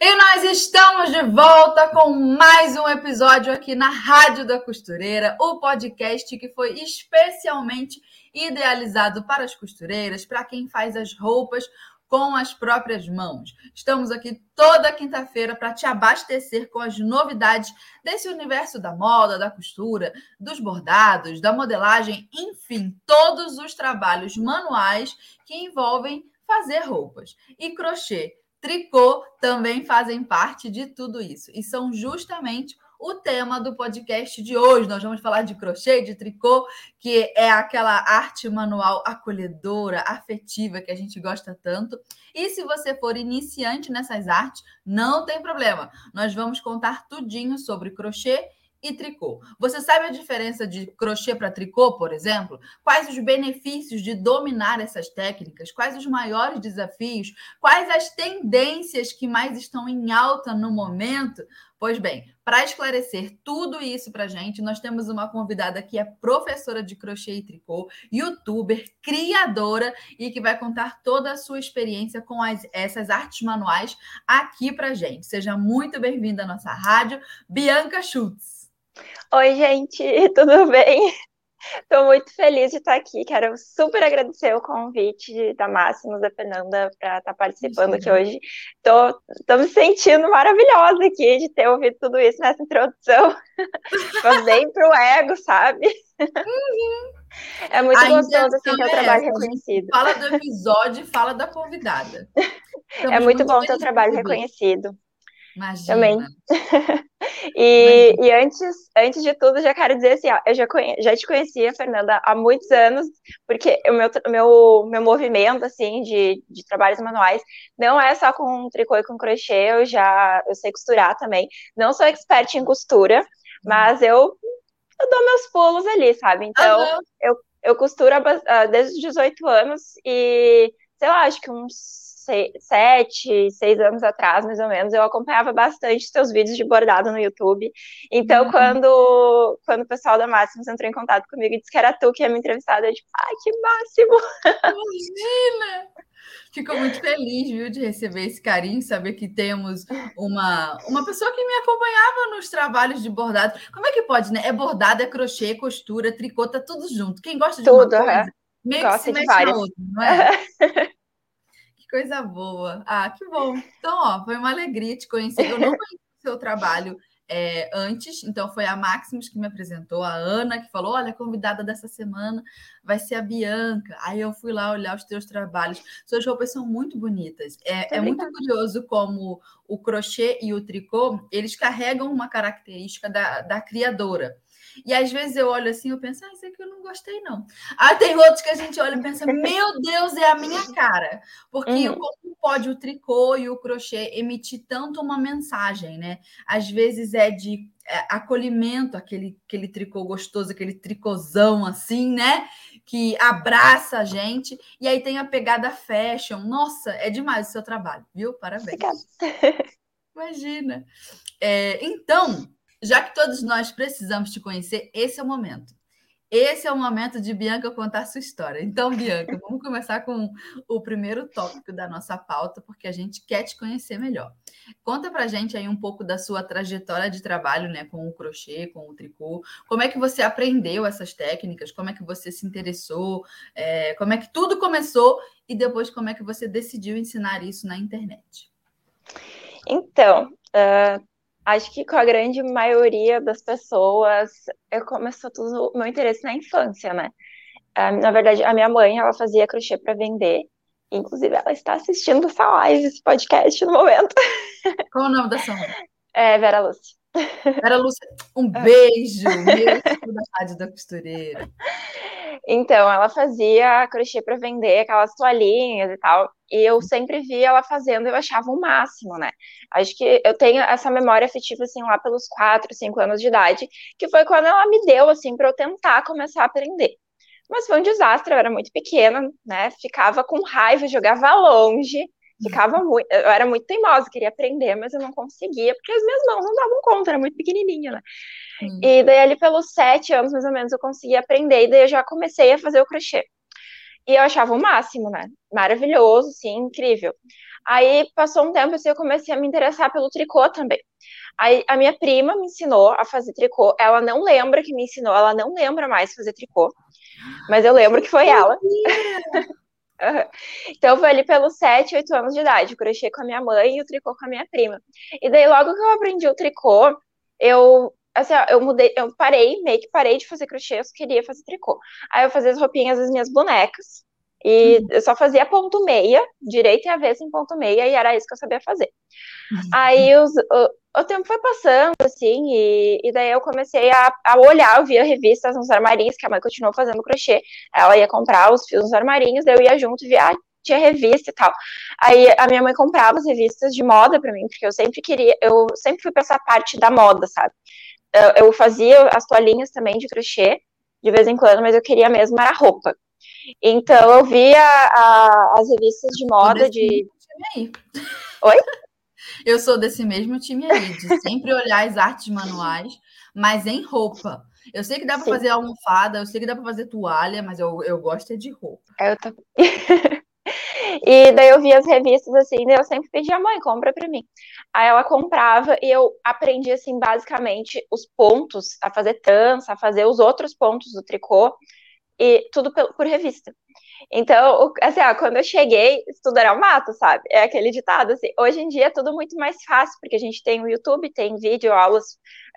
E nós estamos de volta com mais um episódio aqui na Rádio da Costureira, o podcast que foi especialmente idealizado para as costureiras, para quem faz as roupas com as próprias mãos. Estamos aqui toda quinta-feira para te abastecer com as novidades desse universo da moda, da costura, dos bordados, da modelagem, enfim, todos os trabalhos manuais que envolvem fazer roupas. E crochê tricô também fazem parte de tudo isso. E são justamente o tema do podcast de hoje. Nós vamos falar de crochê, de tricô, que é aquela arte manual acolhedora, afetiva que a gente gosta tanto. E se você for iniciante nessas artes, não tem problema. Nós vamos contar tudinho sobre crochê e tricô. Você sabe a diferença de crochê para tricô, por exemplo? Quais os benefícios de dominar essas técnicas? Quais os maiores desafios? Quais as tendências que mais estão em alta no momento? Pois bem, para esclarecer tudo isso para gente, nós temos uma convidada que é professora de crochê e tricô, youtuber, criadora e que vai contar toda a sua experiência com as, essas artes manuais aqui para gente. Seja muito bem-vinda à nossa rádio, Bianca Schultz. Oi, gente, tudo bem? Estou muito feliz de estar aqui. Quero super agradecer o convite da Máximos, da Fernanda, para estar tá participando aqui hoje. Estou me sentindo maravilhosa aqui de ter ouvido tudo isso nessa introdução. Faz bem para o ego, sabe? Uhum. É muito a gostoso assim, ter o trabalho reconhecido. Fala do episódio fala da convidada. Estamos é muito, muito bom ter o trabalho reconhecido. Imagina. Também. e, e antes, antes de tudo, já quero dizer assim, ó, eu já, conhe, já te conhecia, Fernanda, há muitos anos, porque o meu, meu, meu movimento, assim, de, de trabalhos manuais, não é só com tricô e com crochê, eu já, eu sei costurar também. Não sou expert em costura, mas eu, eu dou meus pulos ali, sabe? Então, uhum. eu, eu costuro desde os 18 anos e, sei lá, acho que uns sete, seis anos atrás, mais ou menos, eu acompanhava bastante seus vídeos de bordado no YouTube. Então, uhum. quando, quando o pessoal da Máximos entrou em contato comigo e disse que era tu que ia me entrevistar, eu tipo, ai, que máximo! Imagina! Fico muito feliz, viu, de receber esse carinho, saber que temos uma, uma pessoa que me acompanhava nos trabalhos de bordado. Como é que pode, né? É bordado, é crochê, costura, tricô, tá tudo junto. Quem gosta de tudo, uma coisa, é. meio que se mexe na outra, não é? coisa boa. Ah, que bom. Então, ó, foi uma alegria te conhecer. Eu não conheci o seu trabalho é, antes, então foi a Maximus que me apresentou, a Ana que falou: olha, a convidada dessa semana vai ser a Bianca. Aí eu fui lá olhar os teus trabalhos. Suas roupas são muito bonitas. É, é muito curioso como o crochê e o tricô eles carregam uma característica da, da criadora. E às vezes eu olho assim, eu penso, ah, isso aqui eu não gostei, não. Aí tem outros que a gente olha e pensa, meu Deus, é a minha cara. Porque uhum. como pode o tricô e o crochê emitir tanto uma mensagem, né? Às vezes é de é, acolhimento, aquele, aquele tricô gostoso, aquele tricôzão assim, né? Que abraça a gente. E aí tem a pegada fashion. Nossa, é demais o seu trabalho, viu? Parabéns. Imagina. É, então, já que todos nós precisamos te conhecer, esse é o momento. Esse é o momento de Bianca contar sua história. Então, Bianca, vamos começar com o primeiro tópico da nossa pauta, porque a gente quer te conhecer melhor. Conta pra gente aí um pouco da sua trajetória de trabalho, né, com o crochê, com o tricô. Como é que você aprendeu essas técnicas? Como é que você se interessou? É, como é que tudo começou? E depois, como é que você decidiu ensinar isso na internet? Então, uh, acho que com a grande maioria das pessoas, eu começou tudo o meu interesse na infância, né? Ah, na verdade, a minha mãe, ela fazia crochê para vender. Inclusive, ela está assistindo essa live, esse podcast no momento. Qual o nome da sua mãe? É Vera Lúcia. Vera Lúcia, um beijo, meu da Rádio da Costureira. Então, ela fazia crochê para vender aquelas toalhinhas e tal. E eu sempre via ela fazendo e eu achava o máximo, né? Acho que eu tenho essa memória afetiva, assim, lá pelos 4, 5 anos de idade, que foi quando ela me deu, assim, para eu tentar começar a aprender. Mas foi um desastre, eu era muito pequena, né? Ficava com raiva, jogava longe, ficava muito. Eu era muito teimosa, queria aprender, mas eu não conseguia, porque as minhas mãos não davam conta, era muito pequenininha, né? Hum. E daí, ali pelos sete anos, mais ou menos, eu consegui aprender, e daí eu já comecei a fazer o crochê. E eu achava o máximo, né? Maravilhoso, sim, incrível. Aí passou um tempo assim, eu comecei a me interessar pelo tricô também. Aí a minha prima me ensinou a fazer tricô. Ela não lembra que me ensinou, ela não lembra mais fazer tricô. Mas eu lembro que foi ela. Então foi ali pelos 7, 8 anos de idade, o crochê com a minha mãe e o tricô com a minha prima. E daí logo que eu aprendi o tricô, eu assim, ó, eu mudei, eu parei, meio que parei de fazer crochê, eu queria fazer tricô. Aí eu fazia as roupinhas das minhas bonecas. E uhum. eu só fazia ponto meia, direita e avessa em ponto meia, e era isso que eu sabia fazer. Uhum. Aí os, o, o, tempo foi passando, assim, e, e daí eu comecei a, a, olhar, eu via revistas nos armarinhos, que a mãe continuou fazendo crochê. Ela ia comprar os fios nos armarinhos, daí eu ia junto e via, ah, tinha revista e tal. Aí a minha mãe comprava as revistas de moda para mim, porque eu sempre queria, eu sempre fui para essa parte da moda, sabe? eu fazia as toalhinhas também de crochê, de vez em quando, mas eu queria mesmo era roupa. Então eu via a, as revistas de moda de. Oi? Eu sou desse mesmo time aí, de sempre olhar as artes manuais, mas em roupa. Eu sei que dá para fazer almofada, eu sei que dá para fazer toalha, mas eu, eu gosto é de roupa. Eu tô... E daí eu via as revistas assim, daí eu sempre pedia, mãe, compra pra mim. Aí ela comprava e eu aprendi, assim, basicamente os pontos, a fazer trança, a fazer os outros pontos do tricô, e tudo por, por revista. Então, assim, ó, quando eu cheguei, tudo era um mato, sabe? É aquele ditado, assim. Hoje em dia é tudo muito mais fácil, porque a gente tem o YouTube, tem vídeo, aulas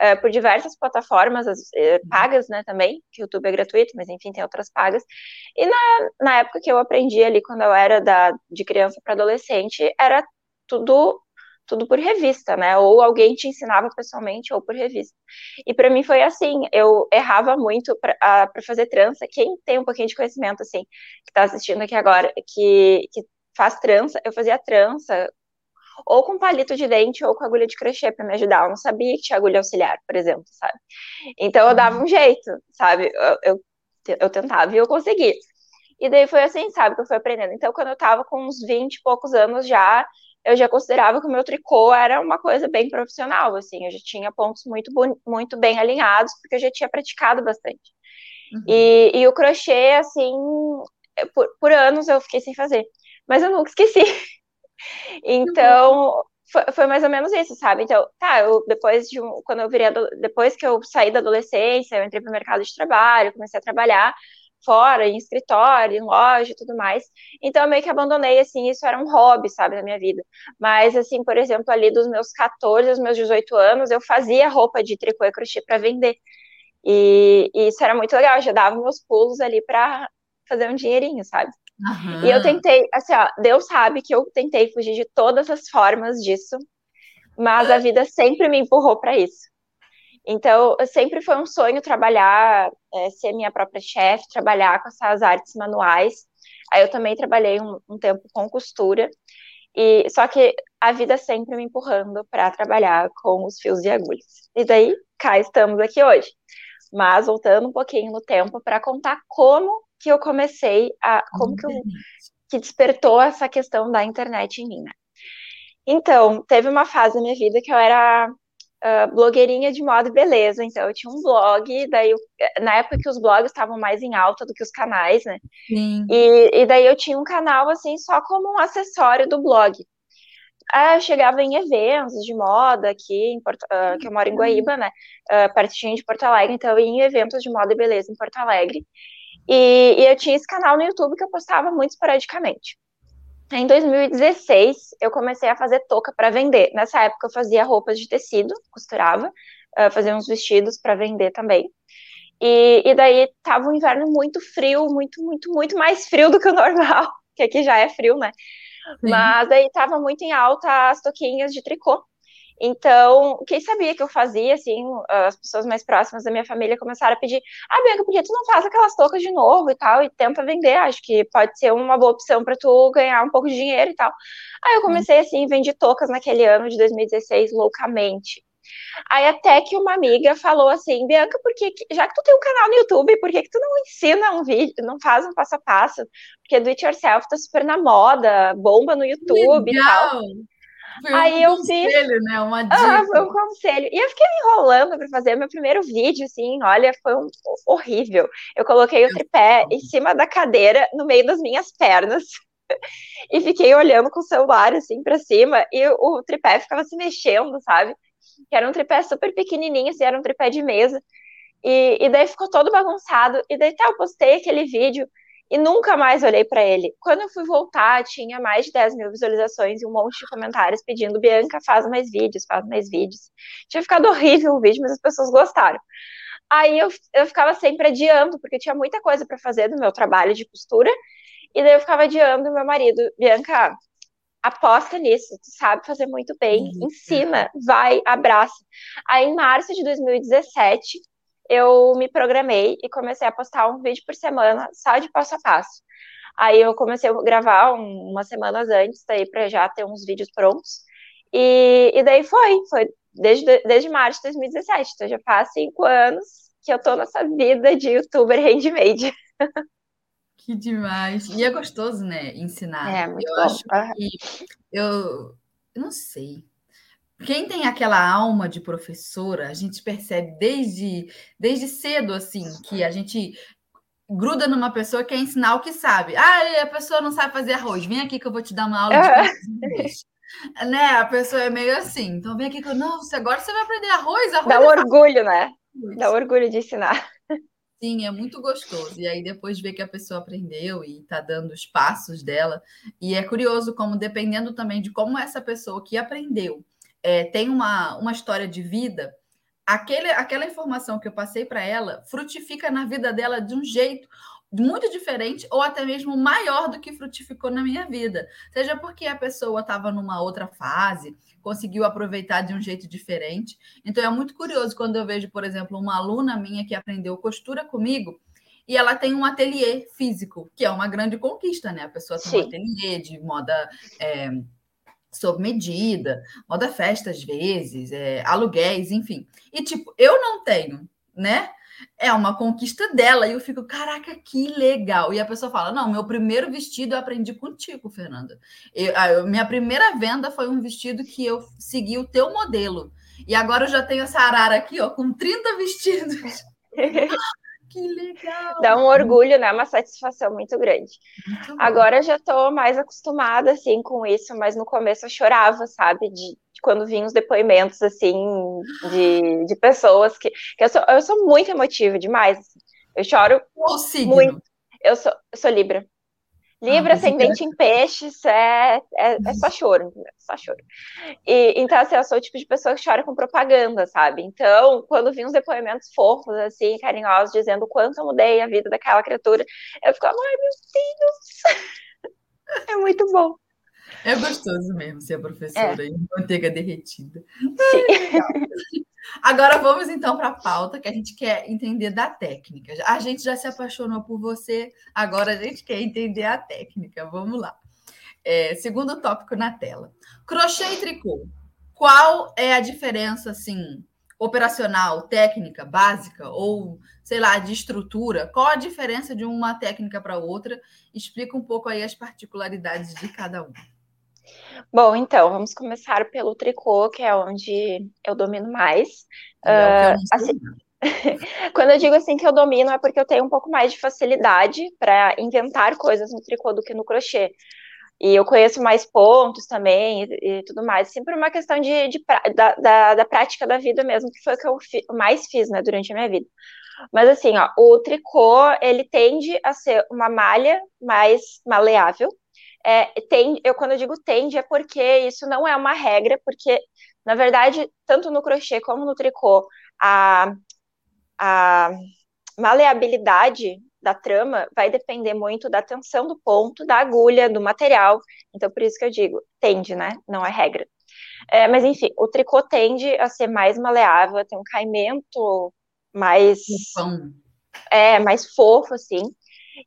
uh, por diversas plataformas uh, pagas, né, também, que o YouTube é gratuito, mas enfim, tem outras pagas. E na, na época que eu aprendi ali, quando eu era da, de criança para adolescente, era tudo tudo por revista, né? Ou alguém te ensinava pessoalmente ou por revista. E para mim foi assim, eu errava muito para fazer trança. Quem tem um pouquinho de conhecimento, assim, que está assistindo aqui agora, que, que faz trança, eu fazia trança ou com palito de dente ou com agulha de crochê para me ajudar. Eu não sabia que tinha agulha auxiliar, por exemplo, sabe? Então eu dava um jeito, sabe? Eu, eu, eu tentava e eu conseguia. E daí foi assim, sabe, que eu fui aprendendo. Então, quando eu tava com uns 20 e poucos anos já, eu já considerava que o meu tricô era uma coisa bem profissional, assim, eu já tinha pontos muito, muito bem alinhados, porque eu já tinha praticado bastante. Uhum. E, e o crochê, assim, por, por anos eu fiquei sem fazer, mas eu nunca esqueci. então, foi, foi, mais ou menos isso, sabe? Então, tá, eu depois de um, quando eu virei, depois que eu saí da adolescência, eu entrei para o mercado de trabalho, comecei a trabalhar, fora, em escritório, em loja e tudo mais. Então, eu meio que abandonei, assim, isso era um hobby, sabe, na minha vida. Mas, assim, por exemplo, ali dos meus 14 aos meus 18 anos, eu fazia roupa de tricô e crochê para vender. E, e, isso era muito legal, eu já dava meus pulos ali para fazer um dinheirinho, sabe? Uhum. E eu tentei, assim, ó, Deus sabe que eu tentei fugir de todas as formas disso, mas a vida sempre me empurrou para isso. Então, sempre foi um sonho trabalhar, é, ser minha própria chefe, trabalhar com essas artes manuais. Aí eu também trabalhei um, um tempo com costura, e só que a vida sempre me empurrando para trabalhar com os fios e agulhas. E daí, cá estamos aqui hoje. Mas voltando um pouquinho no tempo para contar como que eu comecei a como que, eu, que despertou essa questão da internet em mim. Né? Então, teve uma fase da minha vida que eu era uh, blogueirinha de moda e beleza. Então, eu tinha um blog, daí eu, na época que os blogs estavam mais em alta do que os canais, né? Sim. E, e daí eu tinha um canal, assim, só como um acessório do blog. Ah, eu chegava em eventos de moda aqui, em Porto, uh, que eu moro em Guaíba, né? Uh, pertinho de Porto Alegre, então eu ia em eventos de moda e beleza em Porto Alegre. E, e eu tinha esse canal no YouTube que eu postava muito esporadicamente. Em 2016, eu comecei a fazer touca para vender. Nessa época, eu fazia roupas de tecido, costurava, uh, fazia uns vestidos para vender também. E, e daí tava um inverno muito frio, muito, muito, muito mais frio do que o normal, que aqui já é frio, né? Sim. Mas daí tava muito em alta as toquinhas de tricô. Então, quem sabia que eu fazia, assim, as pessoas mais próximas da minha família começaram a pedir: Ah, Bianca, por que tu não faz aquelas toucas de novo e tal? E tenta vender, acho que pode ser uma boa opção para tu ganhar um pouco de dinheiro e tal. Aí eu comecei, assim, vendi toucas naquele ano de 2016 loucamente. Aí até que uma amiga falou assim, Bianca, por que, já que tu tem um canal no YouTube, por que, que tu não ensina um vídeo, não faz um passo a passo? Porque do it yourself tá super na moda, bomba no YouTube Legal. e tal. Foi Aí um eu conselho, fiz... né? Uma dica. Ah, foi um conselho. E eu fiquei enrolando para fazer meu primeiro vídeo, assim, olha, foi um... horrível. Eu coloquei o tripé em cima da cadeira, no meio das minhas pernas. e fiquei olhando com o celular, assim, para cima, e o tripé ficava se mexendo, sabe? Que era um tripé super pequenininho, assim, era um tripé de mesa. E, e daí ficou todo bagunçado. E daí, tá, eu postei aquele vídeo e nunca mais olhei para ele. Quando eu fui voltar, tinha mais de 10 mil visualizações e um monte de comentários pedindo: Bianca, faz mais vídeos, faz mais vídeos. Tinha ficado horrível o vídeo, mas as pessoas gostaram. Aí eu, eu ficava sempre adiando, porque tinha muita coisa para fazer do meu trabalho de costura, e daí eu ficava adiando meu marido: Bianca, aposta nisso, tu sabe fazer muito bem, uhum. ensina, vai, abraça. Aí em março de 2017, eu me programei e comecei a postar um vídeo por semana, só de passo a passo. Aí eu comecei a gravar um, umas semanas antes, daí para já ter uns vídeos prontos. E, e daí foi, foi desde, desde março de 2017, então já faz cinco anos que eu tô nessa vida de youtuber handmade. Que demais. E é gostoso, né, ensinar. É, muito eu bom. acho que eu, eu não sei. Quem tem aquela alma de professora, a gente percebe desde, desde cedo, assim, que a gente gruda numa pessoa que quer ensinar o que sabe. Ah, a pessoa não sabe fazer arroz, vem aqui que eu vou te dar uma aula de né? A pessoa é meio assim. Então vem aqui que eu, não, agora você vai aprender arroz, arroz. Dá um orgulho, né? Dá orgulho de ensinar. Sim, é muito gostoso. E aí depois ver que a pessoa aprendeu e está dando os passos dela. E é curioso como, dependendo também de como essa pessoa que aprendeu é, tem uma, uma história de vida, aquele, aquela informação que eu passei para ela frutifica na vida dela de um jeito muito diferente ou até mesmo maior do que frutificou na minha vida. Seja porque a pessoa estava numa outra fase, conseguiu aproveitar de um jeito diferente. Então é muito curioso quando eu vejo, por exemplo, uma aluna minha que aprendeu costura comigo e ela tem um ateliê físico, que é uma grande conquista, né? A pessoa tem Sim. um ateliê de moda. É, sob medida, moda festa às vezes, é, aluguéis, enfim. E tipo, eu não tenho, né? É uma conquista dela e eu fico, caraca, que legal. E a pessoa fala: Não, meu primeiro vestido eu aprendi contigo, Fernanda. Eu, a, minha primeira venda foi um vestido que eu segui o teu modelo. E agora eu já tenho essa arara aqui, ó, com 30 vestidos. Que legal! Dá um orgulho, né? Uma satisfação muito grande. Muito Agora já estou mais acostumada, assim, com isso, mas no começo eu chorava, sabe? De, de quando vinham os depoimentos, assim, de, de pessoas que... que eu, sou, eu sou muito emotiva, demais. Assim. Eu choro muito. Eu sou, eu sou Libra. Libra, ah, ascendente em peixes, é, é, é só choro, só choro. E, então, assim, eu sou o tipo de pessoa que chora com propaganda, sabe? Então, quando vi uns depoimentos fofos, assim, carinhosos, dizendo o quanto eu mudei a vida daquela criatura, eu fico, ai, meu Deus! É muito bom. É gostoso mesmo ser professora é. e manteiga derretida. Sim. Agora vamos então para a pauta que a gente quer entender da técnica. A gente já se apaixonou por você, agora a gente quer entender a técnica. Vamos lá. É, segundo tópico na tela: crochê e tricô. Qual é a diferença, assim, operacional, técnica, básica ou, sei lá, de estrutura? Qual a diferença de uma técnica para outra? Explica um pouco aí as particularidades de cada uma. Bom, então, vamos começar pelo tricô, que é onde eu domino mais. É uh, assim, quando eu digo assim que eu domino, é porque eu tenho um pouco mais de facilidade para inventar coisas no tricô do que no crochê. E eu conheço mais pontos também e, e tudo mais. Sempre uma questão de, de da, da, da, prática da vida mesmo, que foi o que eu fi, mais fiz né, durante a minha vida. Mas assim, ó, o tricô, ele tende a ser uma malha mais maleável, é, tem, eu quando eu digo tende é porque isso não é uma regra, porque na verdade tanto no crochê como no tricô a, a maleabilidade da trama vai depender muito da tensão do ponto, da agulha, do material. Então por isso que eu digo tende, né? Não é regra. É, mas enfim, o tricô tende a ser mais maleável, a ter um caimento mais. É, mais fofo, assim.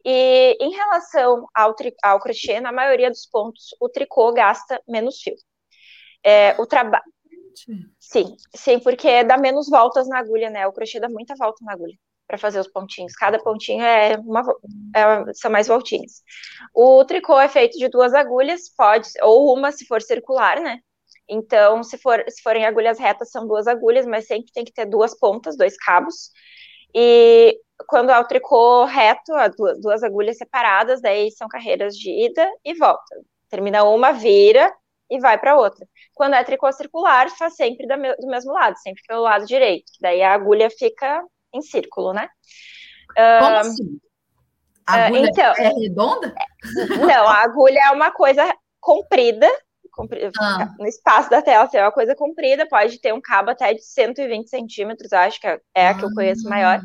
E em relação ao, tri, ao crochê, na maioria dos pontos, o tricô gasta menos fio. É, o trabalho. Sim, sim, porque dá menos voltas na agulha, né? O crochê dá muita volta na agulha para fazer os pontinhos. Cada pontinho é uma, é, são mais voltinhas. O tricô é feito de duas agulhas, pode, ou uma se for circular, né? Então, se, for, se forem agulhas retas, são duas agulhas, mas sempre tem que ter duas pontas, dois cabos. E quando é o tricô reto, duas, duas agulhas separadas, daí são carreiras de ida e volta. Termina uma, vira e vai para outra. Quando é tricô circular, faz sempre do mesmo lado, sempre pelo lado direito. Daí a agulha fica em círculo, né? Como uh, assim? A ah, agulha então, é redonda? Não, a agulha é uma coisa comprida, comprida ah. no espaço da tela, assim, é uma coisa comprida, pode ter um cabo até de 120 centímetros, acho que é, é a que eu conheço maior.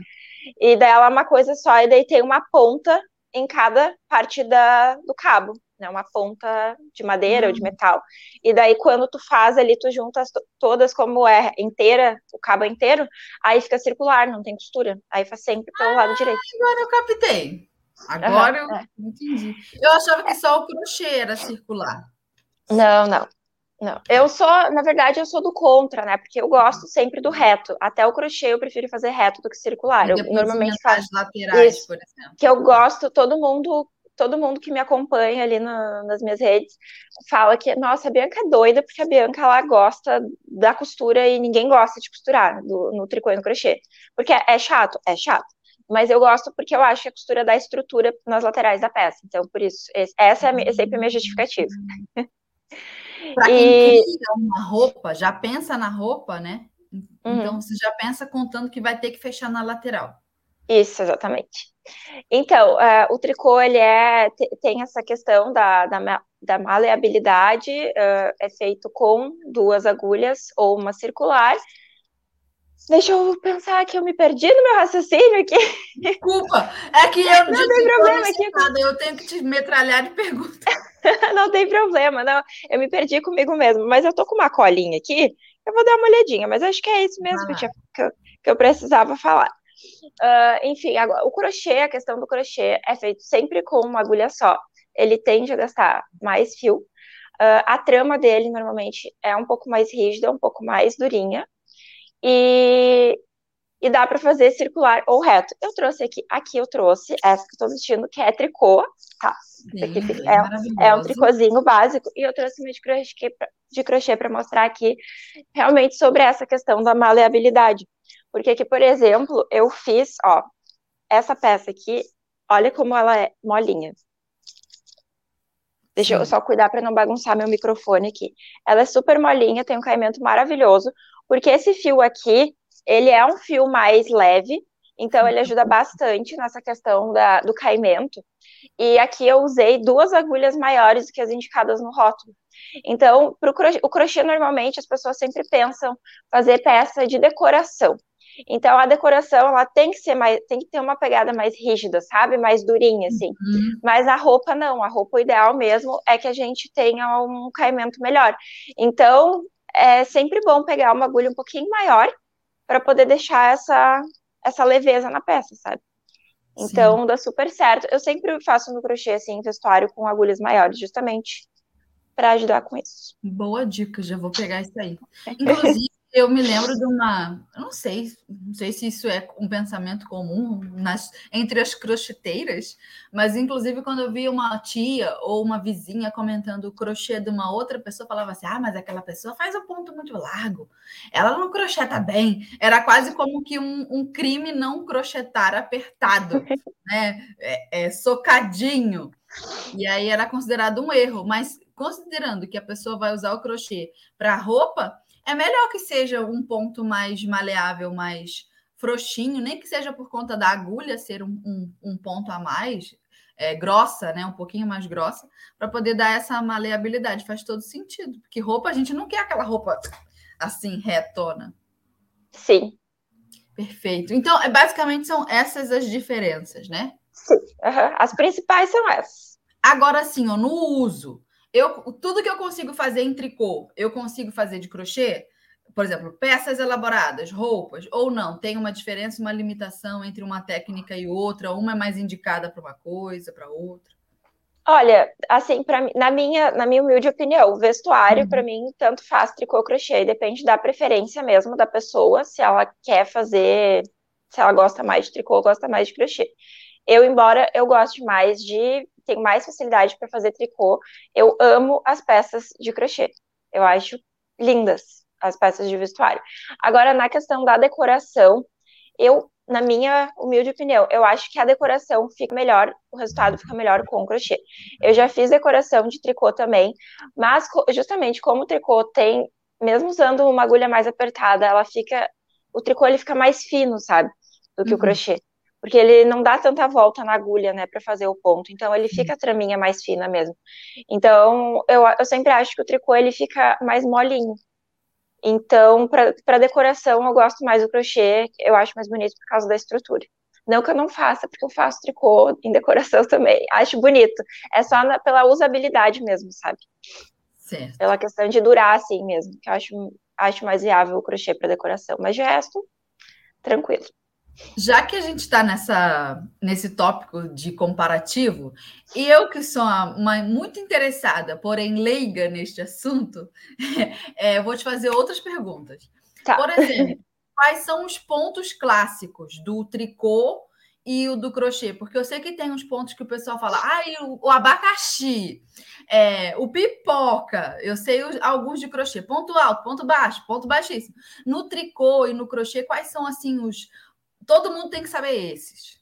E dela é uma coisa só, e daí tem uma ponta em cada parte da, do cabo né, uma ponta de madeira uhum. ou de hum. metal. E daí, quando tu faz ali, tu juntas todas como é inteira, o cabo é inteiro, aí fica circular, não tem costura. Aí faz sempre pelo ah, lado direito. Agora eu captei. Agora uhum, eu é. entendi. Eu achava que só o crochê era circular. Não, não. Não, eu sou, na verdade, eu sou do contra, né? Porque eu gosto sempre do reto. Até o crochê eu prefiro fazer reto do que circular. Eu normalmente faço laterais, isso, por exemplo. Que eu gosto, todo mundo todo mundo que me acompanha ali no, nas minhas redes fala que, nossa, a Bianca é doida, porque a Bianca ela gosta da costura e ninguém gosta de costurar do, no tricô e no crochê. Porque é, é chato, é chato. Mas eu gosto porque eu acho que a costura dá estrutura nas laterais da peça. Então, por isso, essa é, sempre a minha justificativa. Para quem e... cria uma roupa, já pensa na roupa, né? Então, uhum. você já pensa contando que vai ter que fechar na lateral. Isso, exatamente. Então, uh, o tricô, ele é, tem essa questão da, da, da maleabilidade, uh, é feito com duas agulhas ou uma circular. Deixa eu pensar que eu me perdi no meu raciocínio aqui. Desculpa, é que eu não tem problema aqui. Nada, eu tenho que te metralhar de perguntas. não tem problema, não. Eu me perdi comigo mesmo, mas eu tô com uma colinha aqui, eu vou dar uma olhadinha, mas acho que é isso mesmo ah. que, eu tinha, que, eu, que eu precisava falar. Uh, enfim, agora, o crochê, a questão do crochê é feito sempre com uma agulha só. Ele tende a gastar mais fio. Uh, a trama dele, normalmente, é um pouco mais rígida, um pouco mais durinha. E, e dá para fazer circular ou reto. Eu trouxe aqui, aqui eu trouxe essa que eu tô vestindo, que é tricô, tá? É, é, um tricôzinho básico. E eu trouxe uma de crochê, de crochê para mostrar aqui realmente sobre essa questão da maleabilidade. Porque aqui, por exemplo, eu fiz, ó, essa peça aqui, olha como ela é molinha. Deixa Sim. eu só cuidar para não bagunçar meu microfone aqui. Ela é super molinha, tem um caimento maravilhoso, porque esse fio aqui, ele é um fio mais leve, então ele ajuda bastante nessa questão da, do caimento. E aqui eu usei duas agulhas maiores do que as indicadas no rótulo. Então, pro crochê, o crochê normalmente as pessoas sempre pensam fazer peça de decoração. Então a decoração ela tem que ser mais, tem que ter uma pegada mais rígida, sabe? Mais durinha, assim. Uhum. Mas a roupa não, a roupa o ideal mesmo é que a gente tenha um caimento melhor. Então é sempre bom pegar uma agulha um pouquinho maior para poder deixar essa, essa leveza na peça, sabe? Então Sim. dá super certo. Eu sempre faço no crochê assim, vestuário com agulhas maiores, justamente para ajudar com isso. Boa dica, já vou pegar isso aí. Inclusive, eu me lembro de uma, eu não sei, não sei se isso é um pensamento comum nas, entre as crocheteiras, mas inclusive quando eu vi uma tia ou uma vizinha comentando o crochê de uma outra pessoa, falava assim: ah, mas aquela pessoa faz o um ponto muito largo, ela não crocheta bem. Era quase como que um, um crime não crochetar apertado, né? É, é, socadinho. E aí era considerado um erro, mas considerando que a pessoa vai usar o crochê para roupa é melhor que seja um ponto mais maleável, mais frouxinho, nem que seja por conta da agulha ser um, um, um ponto a mais, é, grossa, né? Um pouquinho mais grossa, para poder dar essa maleabilidade. Faz todo sentido. Porque roupa, a gente não quer aquela roupa assim, retona. Sim. Perfeito. Então, é, basicamente são essas as diferenças, né? Sim. Uhum. As principais são essas. Agora sim, ó, no uso. Eu, tudo que eu consigo fazer em tricô, eu consigo fazer de crochê? Por exemplo, peças elaboradas, roupas, ou não? Tem uma diferença, uma limitação entre uma técnica e outra? Uma é mais indicada para uma coisa, para outra? Olha, assim, pra, na, minha, na minha humilde opinião, vestuário, uhum. para mim, tanto faz tricô crochê, depende da preferência mesmo da pessoa, se ela quer fazer, se ela gosta mais de tricô ou gosta mais de crochê. Eu, embora eu goste mais de, tenho mais facilidade para fazer tricô, eu amo as peças de crochê. Eu acho lindas as peças de vestuário. Agora, na questão da decoração, eu na minha humilde opinião, eu acho que a decoração fica melhor, o resultado fica melhor com o crochê. Eu já fiz decoração de tricô também, mas justamente como o tricô tem, mesmo usando uma agulha mais apertada, ela fica, o tricô ele fica mais fino, sabe, do que uhum. o crochê. Porque ele não dá tanta volta na agulha, né, para fazer o ponto. Então ele fica a traminha mais fina mesmo. Então eu, eu sempre acho que o tricô ele fica mais molinho. Então, para decoração, eu gosto mais do crochê, eu acho mais bonito por causa da estrutura. Não que eu não faça, porque eu faço tricô em decoração também. Acho bonito. É só na, pela usabilidade mesmo, sabe? Certo. Pela questão de durar assim mesmo, que eu acho, acho mais viável o crochê para decoração. Mas de resto, tranquilo. Já que a gente está nessa nesse tópico de comparativo, e eu que sou uma, uma, muito interessada, porém leiga neste assunto, é, vou te fazer outras perguntas. Tá. Por exemplo, quais são os pontos clássicos do tricô e o do crochê? Porque eu sei que tem uns pontos que o pessoal fala, ah, o, o abacaxi, é, o pipoca, eu sei os, alguns de crochê, ponto alto, ponto baixo, ponto baixíssimo. No tricô e no crochê, quais são assim os Todo mundo tem que saber esses.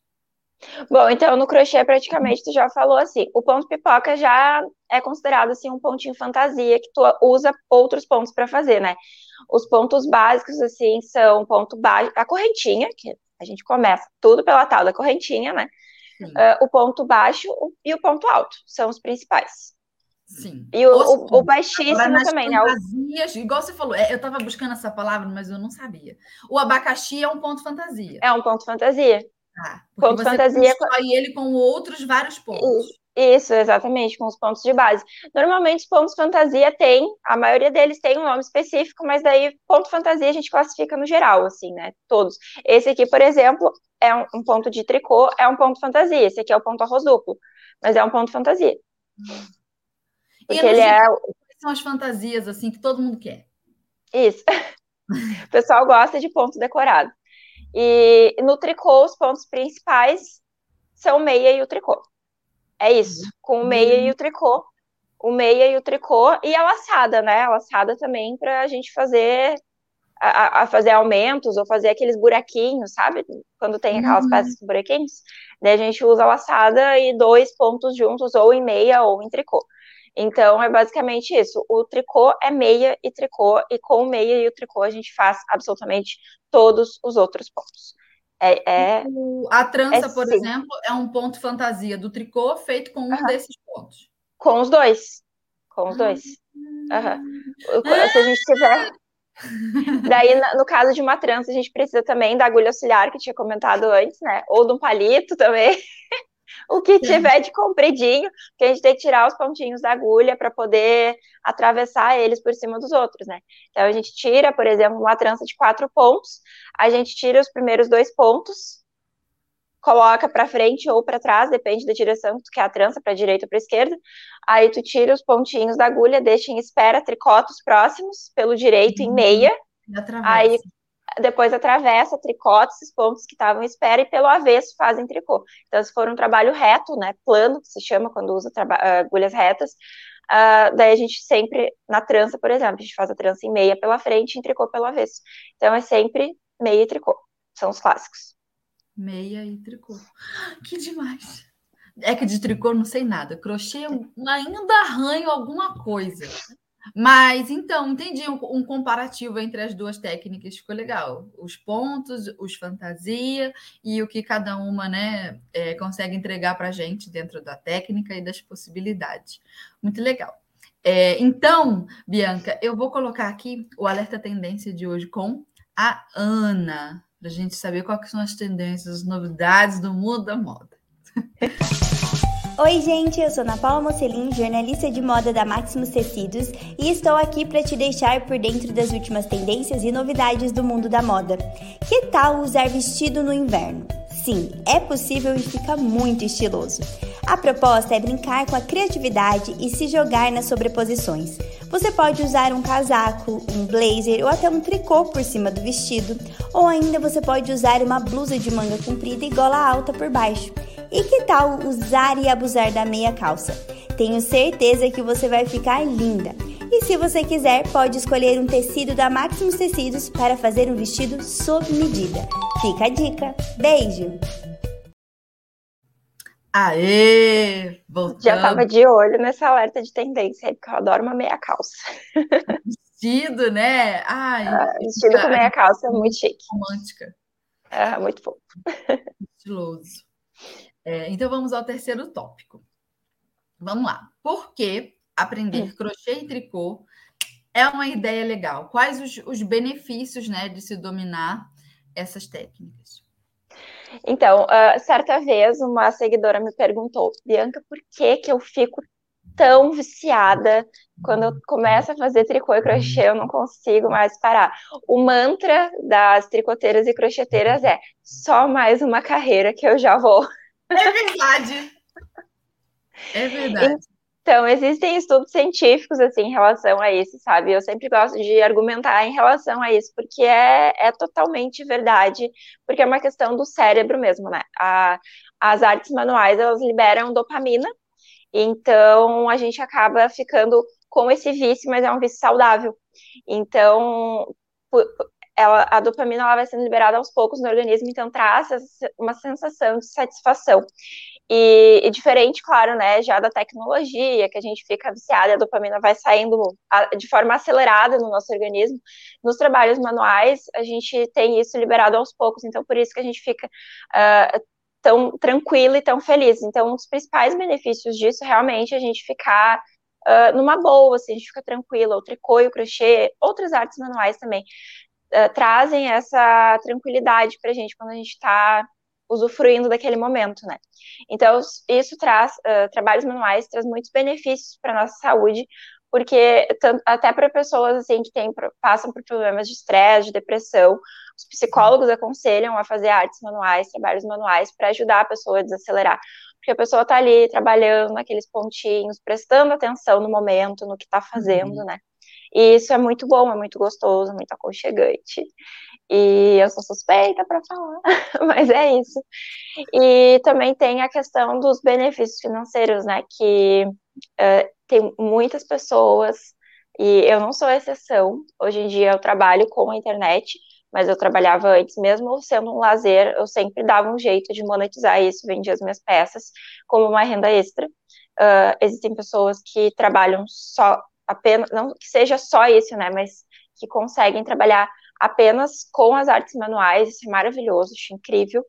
Bom, então no crochê praticamente tu já falou assim, o ponto pipoca já é considerado assim um pontinho fantasia que tu usa outros pontos para fazer, né? Os pontos básicos assim são ponto baixo, a correntinha, que a gente começa tudo pela tal da correntinha, né? Uh, o ponto baixo e o ponto alto são os principais. Sim. E o, o, o baixíssimo também, né? Fantasias, igual você falou, é, eu estava buscando essa palavra, mas eu não sabia. O abacaxi é um ponto fantasia. É um ponto fantasia. Ah, ponto fantasia. E ele com outros vários pontos. Isso, exatamente, com os pontos de base. Normalmente, os pontos fantasia tem, a maioria deles tem um nome específico, mas daí, ponto fantasia a gente classifica no geral, assim, né? Todos. Esse aqui, por exemplo, é um, um ponto de tricô, é um ponto fantasia. Esse aqui é o ponto arroz duplo, mas é um ponto fantasia. Hum. Porque ele é. São as fantasias, assim, que todo mundo quer. Isso. o pessoal gosta de ponto decorado. E no tricô, os pontos principais são o meia e o tricô. É isso, com o meia e o tricô. O meia e o tricô e a laçada, né? A laçada também para a gente fazer a, a, fazer aumentos ou fazer aqueles buraquinhos, sabe? Quando tem aquelas uhum. peças com buraquinhos. Daí a gente usa a laçada e dois pontos juntos, ou em meia ou em tricô. Então, é basicamente isso. O tricô é meia e tricô, e com o meia e o tricô a gente faz absolutamente todos os outros pontos. É, é a trança, é, por sim. exemplo, é um ponto fantasia do tricô feito com um uhum. desses pontos. Com os dois. Com os dois. Uhum. Se a gente tiver. Daí, no caso de uma trança, a gente precisa também da agulha auxiliar, que tinha comentado antes, né? Ou de um palito também. o que tiver de compridinho, que a gente tem que tirar os pontinhos da agulha para poder atravessar eles por cima dos outros, né? Então a gente tira, por exemplo, uma trança de quatro pontos, a gente tira os primeiros dois pontos, coloca para frente ou para trás, depende da direção que tu quer a trança, para direita ou para esquerda. Aí tu tira os pontinhos da agulha, deixa em espera, tricota os próximos pelo direito em uhum. meia. Aí depois atravessa, tricota esses pontos que estavam em espera e pelo avesso fazem tricô. Então, se for um trabalho reto, né, plano, que se chama quando usa agulhas retas, uh, daí a gente sempre, na trança, por exemplo, a gente faz a trança em meia pela frente e em tricô pelo avesso. Então, é sempre meia e tricô, são os clássicos. Meia e tricô. Que demais! É que de tricô não sei nada. Crochê ainda arranho alguma coisa. Mas então, entendi um, um, comparativo entre as duas técnicas, ficou legal. Os pontos, os fantasia e o que cada uma né, é, consegue entregar para a gente dentro da técnica e das possibilidades. Muito legal. É, então, Bianca, eu vou colocar aqui o alerta tendência de hoje com a Ana, para a gente saber quais são as tendências, as novidades do mundo da moda. Oi, gente, eu sou Ana Paula Mocelin, jornalista de moda da Maximus Tecidos, e estou aqui para te deixar por dentro das últimas tendências e novidades do mundo da moda. Que tal usar vestido no inverno? Sim, é possível e fica muito estiloso. A proposta é brincar com a criatividade e se jogar nas sobreposições. Você pode usar um casaco, um blazer ou até um tricô por cima do vestido, ou ainda você pode usar uma blusa de manga comprida e gola alta por baixo. E que tal usar e abusar da meia calça? Tenho certeza que você vai ficar linda. E se você quiser, pode escolher um tecido da Maximus Tecidos para fazer um vestido sob medida. Fica a dica. Beijo! Aê! Voltando. Já estava de olho nessa alerta de tendência porque eu adoro uma meia calça. Vestido, né? Ai, ah, vestido com meia calça é muito chique. Romântica. É, muito fofo. Estiloso. É, então vamos ao terceiro tópico. Vamos lá. Por que aprender hum. crochê e tricô é uma ideia legal? Quais os, os benefícios né, de se dominar essas técnicas? Então, uh, certa vez uma seguidora me perguntou, Bianca, por que, que eu fico tão viciada quando eu começo a fazer tricô e crochê, eu não consigo mais parar. O mantra das tricoteiras e crocheteiras é só mais uma carreira que eu já vou é verdade. É verdade. Então, existem estudos científicos, assim, em relação a isso, sabe? Eu sempre gosto de argumentar em relação a isso, porque é, é totalmente verdade, porque é uma questão do cérebro mesmo, né? A, as artes manuais, elas liberam dopamina, então a gente acaba ficando com esse vício, mas é um vício saudável. Então, ela, a dopamina ela vai sendo liberada aos poucos no organismo, então traz uma sensação de satisfação. E, e, diferente, claro, né, já da tecnologia, que a gente fica viciada, a dopamina vai saindo de forma acelerada no nosso organismo. Nos trabalhos manuais, a gente tem isso liberado aos poucos, então por isso que a gente fica uh, tão tranquilo e tão feliz. Então, um dos principais benefícios disso realmente é a gente ficar uh, numa boa, assim, a gente fica tranquilo, o tricô e o crochê, outras artes manuais também, uh, trazem essa tranquilidade para a gente quando a gente está usufruindo daquele momento, né? Então, isso traz, uh, trabalhos manuais, traz muitos benefícios para nossa saúde, porque até para pessoas, assim, que tem, passam por problemas de estresse, de depressão, os psicólogos aconselham a fazer artes manuais, trabalhos manuais, para ajudar a pessoa a desacelerar. Porque a pessoa está ali trabalhando naqueles pontinhos, prestando atenção no momento, no que está fazendo, uhum. né? E isso é muito bom, é muito gostoso, muito aconchegante. E eu sou suspeita para falar, mas é isso. E também tem a questão dos benefícios financeiros, né? Que uh, tem muitas pessoas, e eu não sou exceção. Hoje em dia eu trabalho com a internet, mas eu trabalhava antes, mesmo sendo um lazer, eu sempre dava um jeito de monetizar isso, vendia as minhas peças como uma renda extra. Uh, existem pessoas que trabalham só apenas, não que seja só isso, né, mas que conseguem trabalhar apenas com as artes manuais, isso é maravilhoso, acho incrível.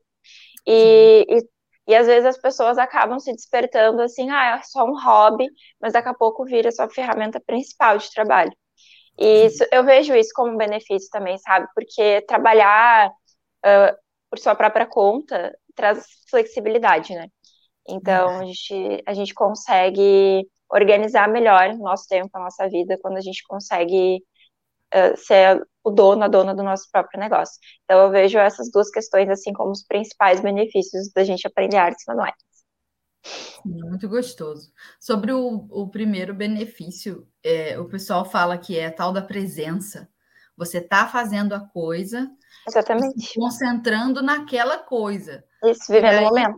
E, e, e, às vezes as pessoas acabam se despertando assim, ah, é só um hobby, mas daqui a pouco vira sua ferramenta principal de trabalho. E isso, eu vejo isso como um benefício também, sabe? Porque trabalhar uh, por sua própria conta traz flexibilidade, né? Então, a gente, a gente consegue organizar melhor o nosso tempo, a nossa vida, quando a gente consegue uh, ser o dono, a dona do nosso próprio negócio. Então, eu vejo essas duas questões, assim, como os principais benefícios da gente aprender artes manuais. Muito gostoso. Sobre o, o primeiro benefício, é, o pessoal fala que é a tal da presença. Você está fazendo a coisa, Exatamente. se concentrando naquela coisa. Isso, vivendo o momento.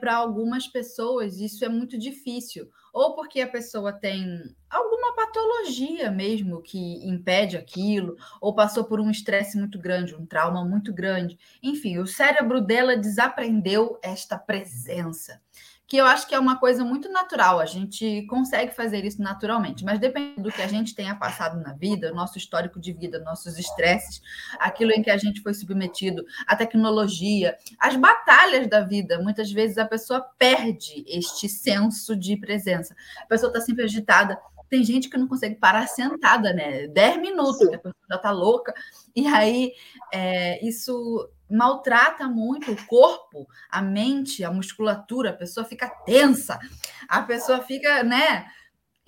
Para é, algumas pessoas, isso é muito difícil ou porque a pessoa tem alguma patologia mesmo que impede aquilo, ou passou por um estresse muito grande, um trauma muito grande. Enfim, o cérebro dela desaprendeu esta presença que eu acho que é uma coisa muito natural, a gente consegue fazer isso naturalmente, mas depende do que a gente tenha passado na vida, nosso histórico de vida, nossos estresses, aquilo em que a gente foi submetido, a tecnologia, as batalhas da vida. Muitas vezes a pessoa perde este senso de presença. A pessoa está sempre agitada. Tem gente que não consegue parar sentada, né? Dez minutos, a pessoa já está louca. E aí, é, isso maltrata muito o corpo, a mente, a musculatura, a pessoa fica tensa, a pessoa fica, né?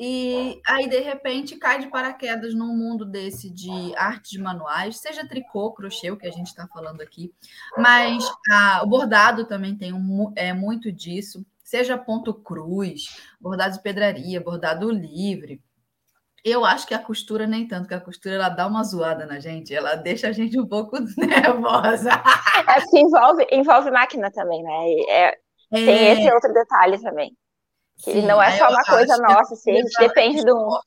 E aí, de repente, cai de paraquedas num mundo desse de artes manuais, seja tricô, crochê, o que a gente está falando aqui, mas o bordado também tem um, é, muito disso, seja ponto cruz, bordado de pedraria, bordado livre. Eu acho que a costura nem tanto, que a costura ela dá uma zoada na gente, ela deixa a gente um pouco nervosa. É porque envolve, envolve máquina também, né? É, é... Tem esse outro detalhe também. Que Sim, não é só uma coisa nossa, assim, a gente depende do.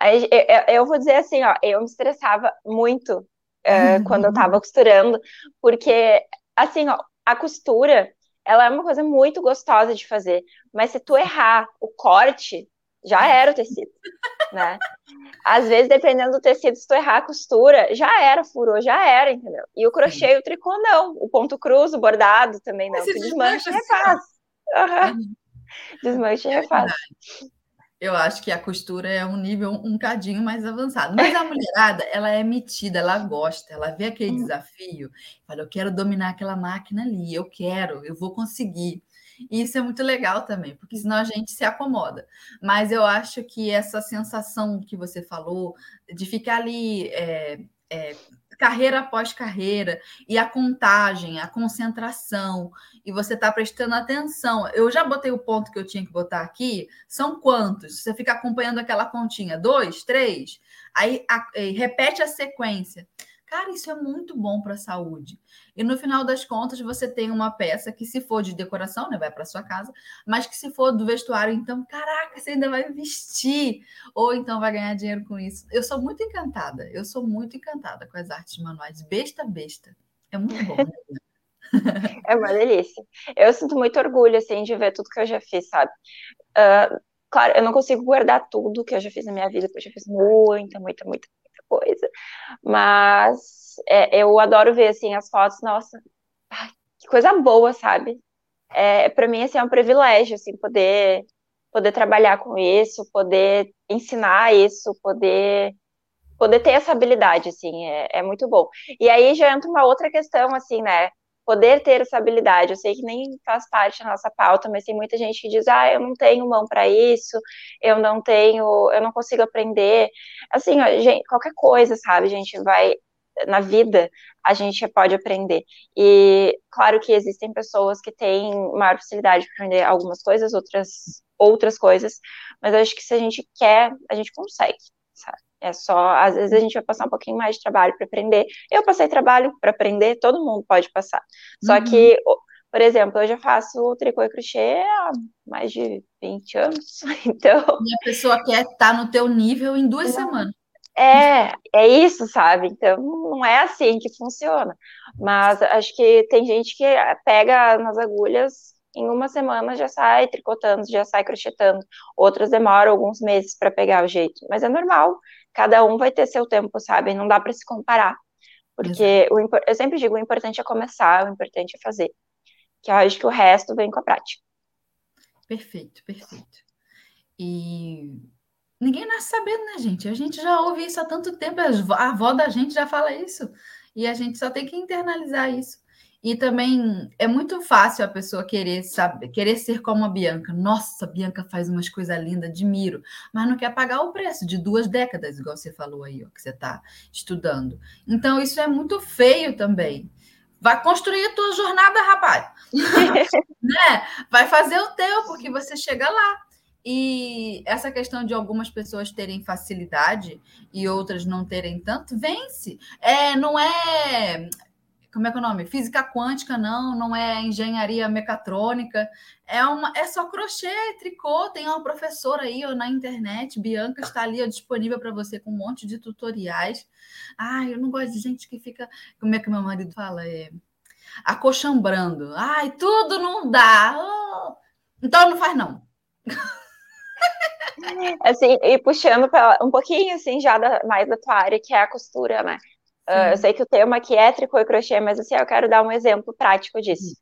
Eu, eu, vou dizer assim, ó, eu me estressava muito uh, quando eu tava costurando, porque, assim, ó, a costura, ela é uma coisa muito gostosa de fazer, mas se tu errar o corte, já era o tecido, né? Às vezes, dependendo do tecido, se tu errar a costura, já era, furou, já era, entendeu? E o crochê e o tricô, não. O ponto cruz, o bordado também não. Se desmancha, refaz. Uhum. Desmanche e refaz. Eu acho que a costura é um nível um cadinho mais avançado. Mas a mulherada, ela é metida, ela gosta, ela vê aquele hum. desafio, fala, eu quero dominar aquela máquina ali, eu quero, eu vou conseguir. E isso é muito legal também, porque senão a gente se acomoda. Mas eu acho que essa sensação que você falou de ficar ali é, é, carreira após carreira, e a contagem, a concentração, e você está prestando atenção. Eu já botei o ponto que eu tinha que botar aqui, são quantos? Você fica acompanhando aquela continha, dois, três, aí, a, aí repete a sequência. Cara, isso é muito bom para a saúde. E no final das contas, você tem uma peça que, se for de decoração, né, vai para sua casa, mas que se for do vestuário, então, caraca, você ainda vai vestir, ou então vai ganhar dinheiro com isso. Eu sou muito encantada, eu sou muito encantada com as artes manuais, besta, besta. É muito bom. Né? É uma delícia. Eu sinto muito orgulho, assim, de ver tudo que eu já fiz, sabe? Uh, claro, eu não consigo guardar tudo que eu já fiz na minha vida, porque eu já fiz muita, muita, muita, coisa. Mas é, eu adoro ver, assim, as fotos, nossa, que coisa boa, sabe? É, para mim, assim, é um privilégio, assim, poder, poder trabalhar com isso, poder ensinar isso, poder poder ter essa habilidade, assim, é, é muito bom. E aí já entra uma outra questão, assim, né? Poder ter essa habilidade. Eu sei que nem faz parte da nossa pauta, mas tem muita gente que diz: ah, eu não tenho mão para isso, eu não tenho, eu não consigo aprender. Assim, ó, gente, qualquer coisa, sabe? A gente vai na vida, a gente pode aprender. E claro que existem pessoas que têm maior facilidade de aprender algumas coisas, outras outras coisas, mas acho que se a gente quer, a gente consegue, sabe? É só, às vezes a gente vai passar um pouquinho mais de trabalho para aprender. Eu passei trabalho para aprender, todo mundo pode passar. Só uhum. que, por exemplo, eu já faço tricô e crochê há mais de 20 anos. Então. E a pessoa quer estar tá no teu nível em duas não. semanas. É, é isso, sabe? Então, não é assim que funciona. Mas acho que tem gente que pega nas agulhas em uma semana já sai tricotando, já sai crochetando. Outras demoram alguns meses para pegar o jeito, mas é normal cada um vai ter seu tempo, sabe? Não dá para se comparar. Porque o, eu sempre digo, o importante é começar, o importante é fazer. Que eu acho que o resto vem com a prática. Perfeito, perfeito. E ninguém nasce sabendo, né, gente? A gente já ouve isso há tanto tempo, a avó da gente já fala isso. E a gente só tem que internalizar isso. E também é muito fácil a pessoa querer saber, querer ser como a Bianca. Nossa, a Bianca faz umas coisas lindas, admiro, mas não quer pagar o preço de duas décadas, igual você falou aí, ó, que você está estudando. Então, isso é muito feio também. Vai construir a tua jornada, rapaz. né? Vai fazer o teu, porque você chega lá. E essa questão de algumas pessoas terem facilidade e outras não terem tanto, vence. É, não é como é que é o nome? Física quântica, não, não é engenharia mecatrônica, é uma é só crochê, tricô, tem uma professora aí ó, na internet, Bianca está ali ó, disponível para você com um monte de tutoriais. Ai, eu não gosto de gente que fica, como é que meu marido fala? É acochambrando. Ai, tudo não dá. Oh. Então não faz não. Assim, e puxando pra, um pouquinho assim já da, mais da tua área, que é a costura, né? Uh, eu sei que o tema aqui é tricô e crochê, mas assim, eu quero dar um exemplo prático disso.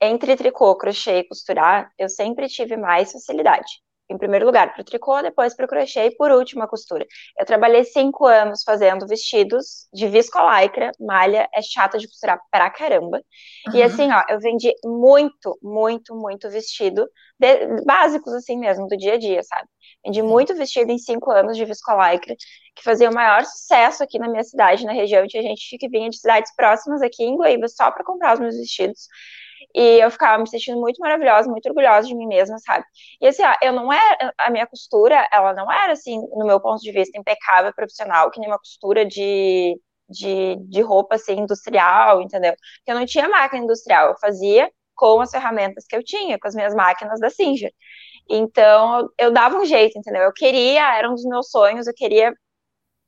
Entre tricô, crochê e costurar, eu sempre tive mais facilidade. Em primeiro lugar, para o tricô, depois para o crochê e por último a costura. Eu trabalhei cinco anos fazendo vestidos de viscolaicra, malha, é chata de costurar pra caramba. Uhum. E assim, ó, eu vendi muito, muito, muito vestido, de, básicos assim mesmo, do dia a dia, sabe? Vendi muito vestido em cinco anos de viscolaicra, que fazia o maior sucesso aqui na minha cidade, na região, tinha gente que vinha de cidades próximas aqui em Guaíba só para comprar os meus vestidos. E eu ficava me sentindo muito maravilhosa, muito orgulhosa de mim mesma, sabe? E assim, ó, eu não era, a minha costura, ela não era assim, no meu ponto de vista, impecável, profissional, que nem uma costura de, de, de roupa assim, industrial, entendeu? Porque eu não tinha máquina industrial, eu fazia com as ferramentas que eu tinha, com as minhas máquinas da Singer. Então, eu dava um jeito, entendeu? Eu queria, era um dos meus sonhos, eu queria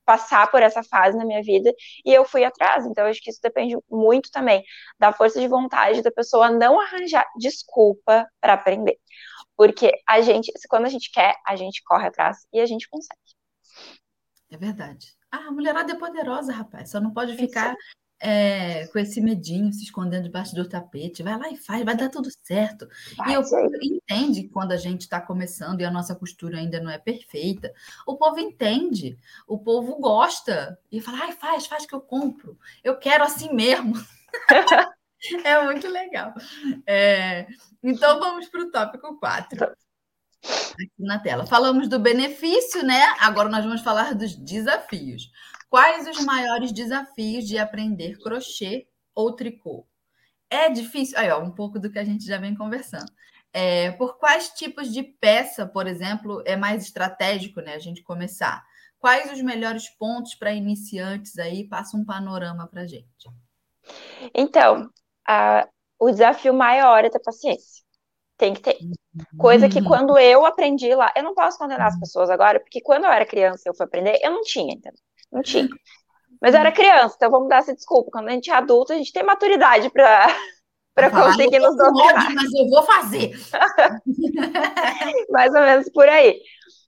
passar por essa fase na minha vida e eu fui atrás. Então, acho que isso depende muito também da força de vontade da pessoa não arranjar desculpa para aprender. Porque a gente, quando a gente quer, a gente corre atrás e a gente consegue. É verdade. Ah, a mulherada é poderosa, rapaz. Só não pode ficar é, com esse medinho, se escondendo debaixo do tapete. Vai lá e faz, vai dar tudo certo. Vai, e eu entende quando a gente está começando e a nossa costura ainda não é perfeita. O povo entende, o povo gosta e fala, ai, faz, faz que eu compro. Eu quero assim mesmo. é muito legal. É, então vamos para o tópico 4. Tá. Aqui na tela. Falamos do benefício, né? Agora nós vamos falar dos desafios. Quais os maiores desafios de aprender crochê ou tricô? É difícil. Aí, ó, um pouco do que a gente já vem conversando. É, por quais tipos de peça, por exemplo, é mais estratégico, né? A gente começar. Quais os melhores pontos para iniciantes aí? Passa um panorama para gente. Então, a, o desafio maior é ter paciência. Tem que ter. Coisa que uhum. quando eu aprendi lá, eu não posso condenar as pessoas agora, porque quando eu era criança eu fui aprender, eu não tinha, entendeu? Não tinha. Mas eu era criança, então vamos dar essa desculpa. Quando a gente é adulto, a gente tem maturidade para para conseguir nos dominar. Mas eu vou fazer. Mais ou menos por aí.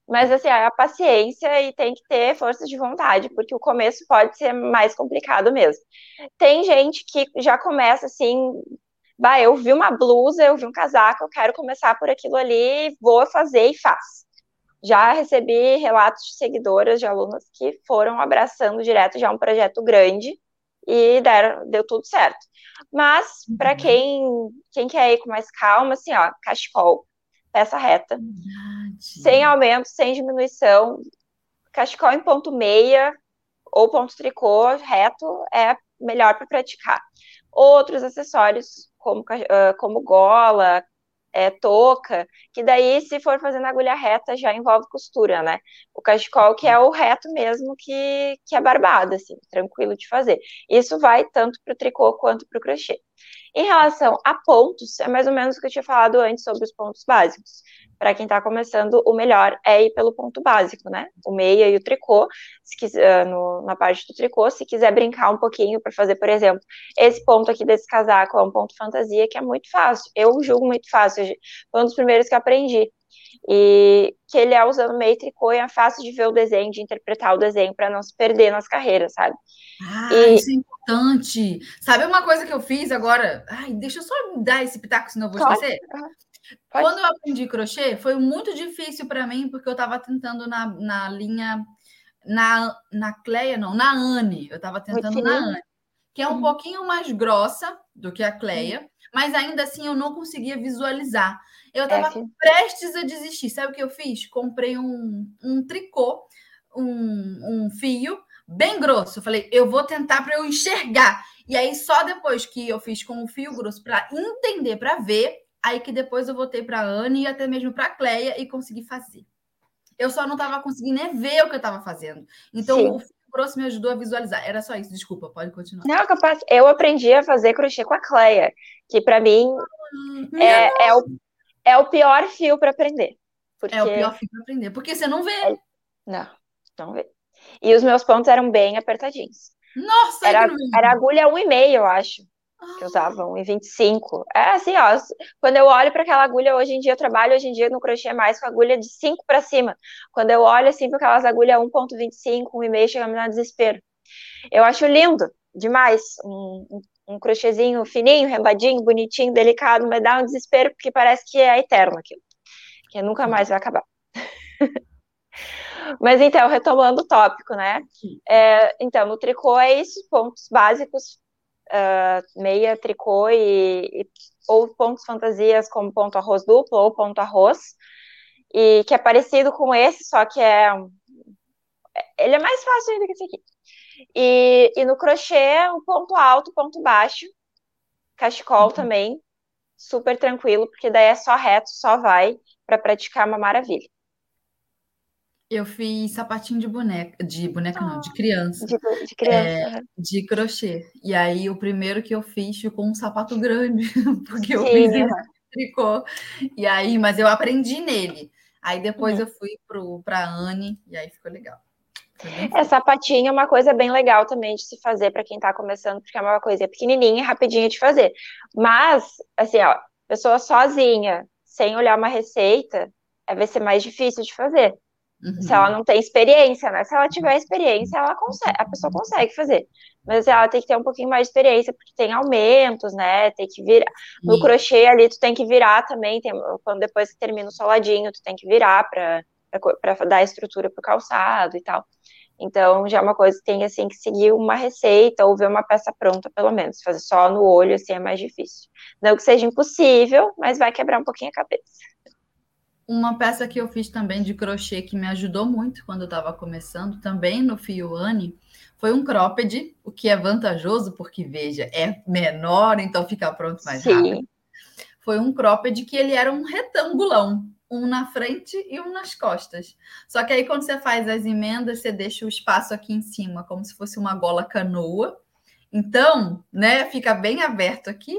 Mas assim, a paciência e tem que ter força de vontade, porque o começo pode ser mais complicado mesmo. Tem gente que já começa assim, bah, eu vi uma blusa, eu vi um casaco, eu quero começar por aquilo ali, vou fazer e faz já recebi relatos de seguidoras, de alunas que foram abraçando direto já um projeto grande e deram, deu tudo certo. Mas, para uhum. quem, quem quer ir com mais calma, assim, ó, cachecol, peça reta, Verdade. sem aumento, sem diminuição, cachecol em ponto meia ou ponto tricô reto é melhor para praticar. Outros acessórios, como, como gola, é, que daí, se for fazendo agulha reta, já envolve costura, né? O cachecol, que é o reto mesmo, que, que é barbado, assim, tranquilo de fazer. Isso vai tanto para o tricô quanto para o crochê. Em relação a pontos, é mais ou menos o que eu tinha falado antes sobre os pontos básicos para quem está começando, o melhor é ir pelo ponto básico, né? O meia e o tricô, se quiser, no, na parte do tricô, se quiser brincar um pouquinho para fazer, por exemplo, esse ponto aqui desse casaco é um ponto fantasia que é muito fácil. Eu julgo muito fácil, foi um dos primeiros que aprendi. E que ele é usando meio tricô e é fácil de ver o desenho, de interpretar o desenho para não se perder nas carreiras, sabe? Ah, e... isso é importante. Sabe uma coisa que eu fiz agora? Ai, deixa eu só dar esse pitaco, senão eu vou esquecer. Uhum. Pode. Quando eu aprendi crochê, foi muito difícil para mim, porque eu estava tentando na, na linha. Na, na Cleia, não, na Anne. Eu estava tentando na Anne, que é um uhum. pouquinho mais grossa do que a Cleia, uhum. mas ainda assim eu não conseguia visualizar. Eu estava é, prestes a desistir. Sabe o que eu fiz? Comprei um, um tricô, um, um fio bem grosso. Eu falei, eu vou tentar para eu enxergar. E aí, só depois que eu fiz com o fio grosso para entender, para ver, aí que depois eu voltei para a Anne e até mesmo para a Cleia e consegui fazer. Eu só não estava conseguindo nem ver o que eu estava fazendo. Então, Sim. o fio grosso me ajudou a visualizar. Era só isso, desculpa, pode continuar. Não, capaz. Eu aprendi a fazer crochê com a Cleia, que para mim hum, é, é, o, é o pior fio para aprender. Porque... É o pior fio para aprender, porque você não vê. É... Não, não vê. E os meus pontos eram bem apertadinhos. Nossa, era, era agulha 1,5, eu acho que usavam em 25. É assim, ó, quando eu olho para aquela agulha hoje em dia, eu trabalho hoje em dia no crochê mais com agulha de 5 para cima. Quando eu olho assim para aquelas agulhas 1.25, 1,5, chega a me dar desespero. Eu acho lindo demais um, um, crochêzinho fininho, rembadinho, bonitinho, delicado, mas dá um desespero porque parece que é eterno aquilo. Que nunca mais vai acabar. Mas então, retomando o tópico, né? É, então, no tricô é isso, pontos básicos, uh, meia, tricô e, e, ou pontos fantasias como ponto arroz duplo ou ponto arroz, e que é parecido com esse, só que é ele é mais fácil ainda que esse aqui. E, e no crochê, o ponto alto, ponto baixo, cachecol uhum. também, super tranquilo, porque daí é só reto, só vai para praticar uma maravilha. Eu fiz sapatinho de boneca, de boneca não, de criança. De, de criança. É, de crochê. E aí o primeiro que eu fiz ficou um sapato grande, porque eu fiz em tricô. E aí, mas eu aprendi nele. Aí depois uhum. eu fui para a Anne e aí ficou legal. É, sapatinho é uma coisa bem legal também de se fazer para quem está começando, porque é uma coisa pequenininha e rapidinha de fazer. Mas, assim, ó, pessoa sozinha, sem olhar uma receita, é, vai ser mais difícil de fazer. Uhum. Se ela não tem experiência, né? Se ela tiver experiência, ela consegue, a pessoa consegue fazer. Mas ela tem que ter um pouquinho mais de experiência, porque tem aumentos, né? Tem que virar. No Sim. crochê ali, tu tem que virar também. Tem, quando depois que termina o soladinho, tu tem que virar para dar estrutura para o calçado e tal. Então, já é uma coisa que tem, assim, que seguir uma receita ou ver uma peça pronta, pelo menos. Fazer só no olho, assim, é mais difícil. Não que seja impossível, mas vai quebrar um pouquinho a cabeça. Uma peça que eu fiz também de crochê que me ajudou muito quando eu estava começando, também no Fio Anne, foi um cropped, o que é vantajoso, porque, veja, é menor, então fica pronto mais Sim. rápido. Foi um cropped que ele era um retangulão um na frente e um nas costas. Só que aí, quando você faz as emendas, você deixa o espaço aqui em cima, como se fosse uma gola canoa. Então, né, fica bem aberto aqui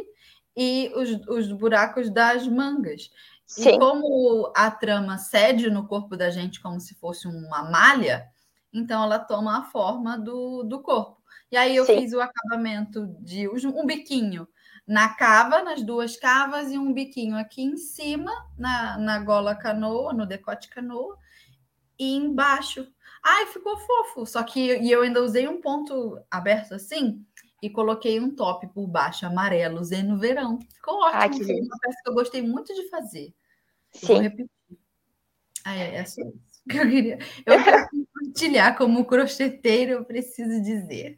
e os, os buracos das mangas. Sim. E como a trama cede no corpo da gente como se fosse uma malha, então ela toma a forma do, do corpo. E aí eu Sim. fiz o acabamento de um biquinho na cava, nas duas cavas, e um biquinho aqui em cima, na, na gola canoa, no decote canoa, e embaixo. Ai, ficou fofo. Só que e eu ainda usei um ponto aberto assim e coloquei um top por baixo, amarelo, usei no verão. Ficou ótimo. Ai, Foi uma peça que eu gostei muito de fazer. Sim. Ah, é, é só isso que eu queria. Eu quero compartilhar como crocheteiro, eu preciso dizer.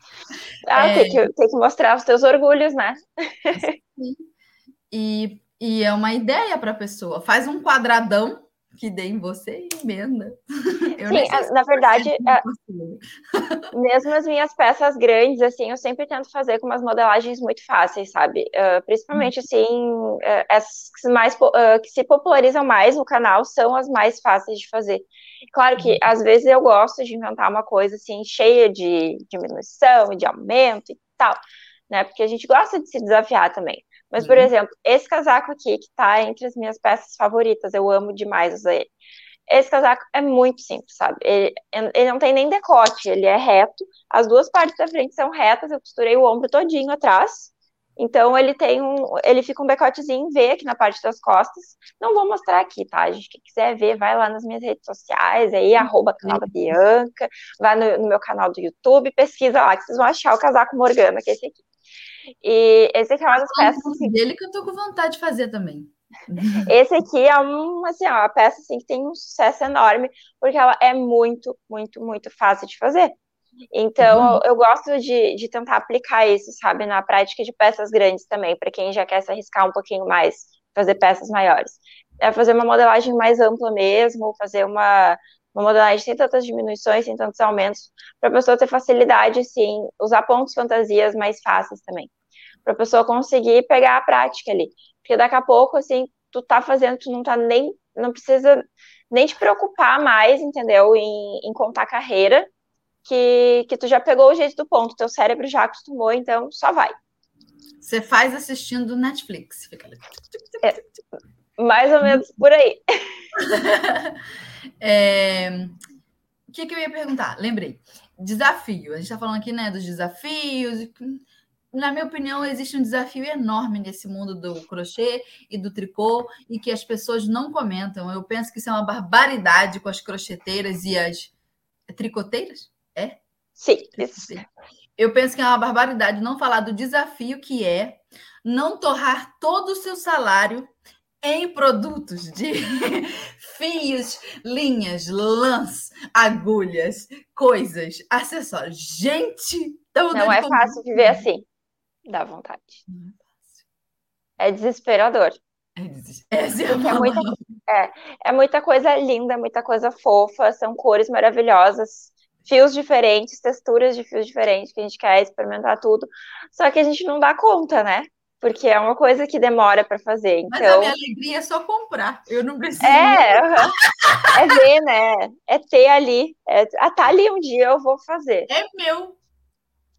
Ah, é... tem, que, tem que mostrar os teus orgulhos, né? Sim. E, e é uma ideia para a pessoa. Faz um quadradão que dê em você e emenda. Eu Sim, na verdade, é, mesmo as minhas peças grandes, assim, eu sempre tento fazer com umas modelagens muito fáceis, sabe? Uh, principalmente, hum. assim, uh, as mais, uh, que se popularizam mais no canal são as mais fáceis de fazer. Claro que, uhum. às vezes, eu gosto de inventar uma coisa, assim, cheia de diminuição e de aumento e tal, né? Porque a gente gosta de se desafiar também. Mas, por uhum. exemplo, esse casaco aqui, que tá entre as minhas peças favoritas, eu amo demais usar ele. Esse casaco é muito simples, sabe? Ele, ele não tem nem decote, ele é reto. As duas partes da frente são retas, eu costurei o ombro todinho atrás. Então ele tem um, ele fica um decotezinho V aqui na parte das costas. Não vou mostrar aqui, tá? gente quem quiser ver, vai lá nas minhas redes sociais, aí arroba canal da Bianca, vai no, no, meu canal do YouTube, pesquisa lá que vocês vão achar o casaco Morgana, que é esse aqui. E esse aqui é uma das peças. Assim, dele que eu tô com vontade de fazer também. Esse aqui é um, assim, uma peça assim, que tem um sucesso enorme, porque ela é muito, muito, muito fácil de fazer. Então, uhum. eu, eu, gosto de, de tentar aplicar isso, sabe, na prática de peças grandes também, para quem já quer se arriscar um pouquinho mais, fazer peças maiores. É fazer uma modelagem mais ampla mesmo, fazer uma, uma modelagem sem tantas diminuições, sem tantos aumentos, para a pessoa ter facilidade, sim, usar pontos fantasias mais fáceis também, para a pessoa conseguir pegar a prática ali, porque daqui a pouco, assim, tu tá fazendo, tu não tá nem, não precisa nem te preocupar mais, entendeu, em, em contar carreira, que, que tu já pegou o jeito do ponto, teu cérebro já acostumou, então só vai. Você faz assistindo Netflix, fica ali. É, mais ou menos por aí. É... O que, que eu ia perguntar? Lembrei. Desafio. A gente está falando aqui né, dos desafios. Na minha opinião, existe um desafio enorme nesse mundo do crochê e do tricô e que as pessoas não comentam. Eu penso que isso é uma barbaridade com as crocheteiras e as tricoteiras. É? Sim. Eu penso que é uma barbaridade não falar do desafio que é não torrar todo o seu salário em produtos de fios, linhas, lãs, agulhas, coisas, acessórios. Gente, não é fácil viver assim. Dá vontade. É, é desesperador. É, des... é, é, muita, é, é muita coisa linda, muita coisa fofa, são cores maravilhosas, fios diferentes, texturas de fios diferentes, que a gente quer experimentar tudo. Só que a gente não dá conta, né? Porque é uma coisa que demora para fazer. Então... Mas a então minha alegria é só comprar, eu não preciso. É, é ver, né? É ter ali. É, ah, tá ali um dia eu vou fazer. É meu.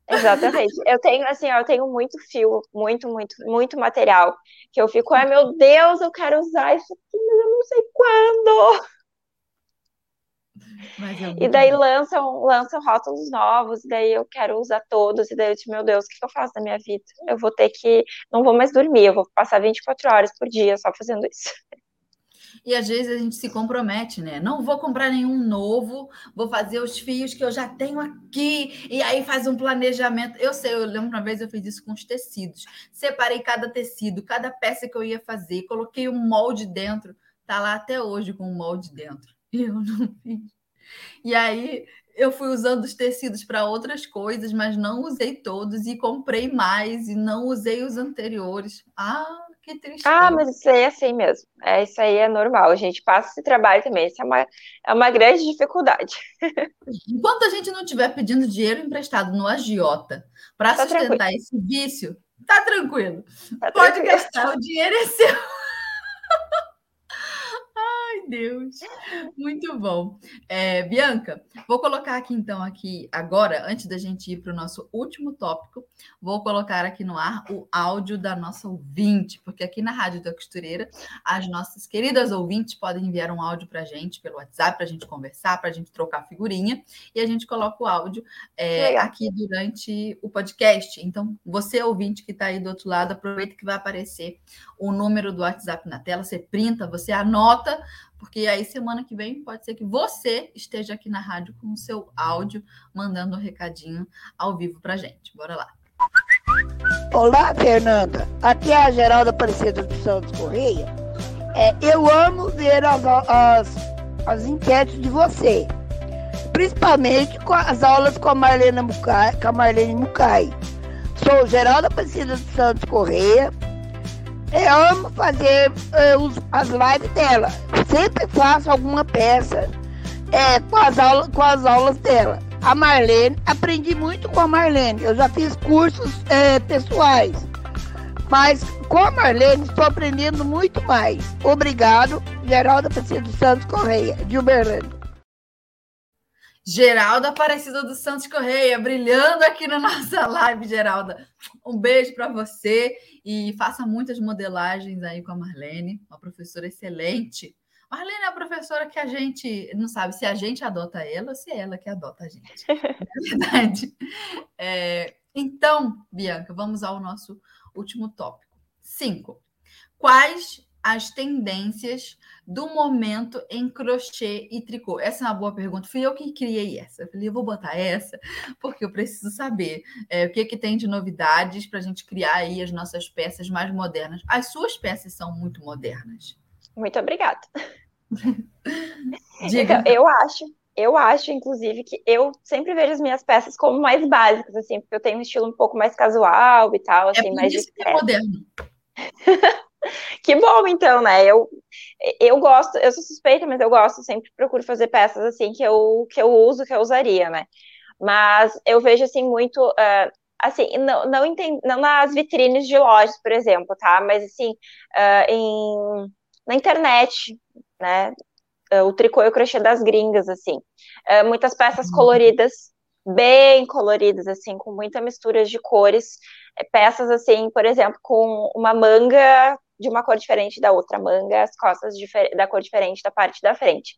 Exatamente. Eu tenho, assim, eu tenho muito fio, muito, muito, muito material, que eu fico, ai meu Deus, eu quero usar isso aqui, mas eu não sei quando. É e daí lançam, lançam rótulos novos, e daí eu quero usar todos, e daí eu digo, meu Deus, o que eu faço da minha vida? Eu vou ter que, não vou mais dormir, eu vou passar 24 horas por dia só fazendo isso. E às vezes a gente se compromete, né? Não vou comprar nenhum novo, vou fazer os fios que eu já tenho aqui, e aí faz um planejamento. Eu sei, eu lembro uma vez eu fiz isso com os tecidos. Separei cada tecido, cada peça que eu ia fazer, coloquei um molde dentro. Tá lá até hoje com o um molde dentro. Eu não fiz. E aí eu fui usando os tecidos para outras coisas, mas não usei todos e comprei mais e não usei os anteriores. Ah, que triste. Ah, mas isso aí é assim mesmo. É, isso aí é normal. A gente passa esse trabalho também. Isso é uma, é uma grande dificuldade. Enquanto a gente não estiver pedindo dinheiro emprestado no agiota para tá sustentar tranquilo. esse vício, tá tranquilo. Tá Pode tranquilo. gastar, o dinheiro é seu. Deus. Muito bom. É, Bianca, vou colocar aqui então aqui agora, antes da gente ir para o nosso último tópico, vou colocar aqui no ar o áudio da nossa ouvinte, porque aqui na Rádio da Costureira, as nossas queridas ouvintes podem enviar um áudio para a gente pelo WhatsApp, para a gente conversar, para a gente trocar figurinha, e a gente coloca o áudio é, aqui durante o podcast. Então, você ouvinte que está aí do outro lado, aproveita que vai aparecer o número do WhatsApp na tela, você printa, você anota porque aí semana que vem pode ser que você esteja aqui na rádio com o seu áudio, mandando um recadinho ao vivo para gente. Bora lá. Olá, Fernanda. Aqui é a Geralda Aparecida do Santos Correia. É, eu amo ver as, as, as enquetes de você, principalmente com as aulas com a Marlene Mucay. Com a Marlene Mucay. Sou Geralda Aparecida do Santos Correia eu amo fazer uh, as lives dela. Sempre faço alguma peça é, com, as aulas, com as aulas dela. A Marlene, aprendi muito com a Marlene. Eu já fiz cursos é, pessoais. Mas com a Marlene estou aprendendo muito mais. Obrigado, Geralda Aparecida dos Santos Correia, de Uberlândia. Geralda Aparecida dos Santos Correia, brilhando aqui na nossa live, Geralda. Um beijo para você e faça muitas modelagens aí com a Marlene, uma professora excelente. Marlene é a professora que a gente não sabe se a gente adota ela ou se é ela que adota a gente. É verdade. É, então, Bianca, vamos ao nosso último tópico. Cinco. Quais as tendências do momento em crochê e tricô? Essa é uma boa pergunta. Fui eu que criei essa. Eu falei, eu vou botar essa, porque eu preciso saber é, o que, que tem de novidades para a gente criar aí as nossas peças mais modernas. As suas peças são muito modernas. Muito obrigada. Diga. Então, eu acho, eu acho, inclusive, que eu sempre vejo as minhas peças como mais básicas, assim, porque eu tenho um estilo um pouco mais casual e tal, é assim, é mais isso que é moderno. que bom, então, né? Eu, eu gosto, eu sou suspeita, mas eu gosto, sempre procuro fazer peças assim que eu, que eu uso, que eu usaria, né? Mas eu vejo assim muito. Uh, assim, não, não, entendo, não nas vitrines de lojas, por exemplo, tá? Mas assim, uh, em, na internet, né? Uh, o tricô e o crochê das gringas, assim. muitas peças uhum. coloridas, bem coloridas, assim, com muita mistura de cores. Peças assim, por exemplo, com uma manga de uma cor diferente da outra manga, as costas da cor diferente da parte da frente.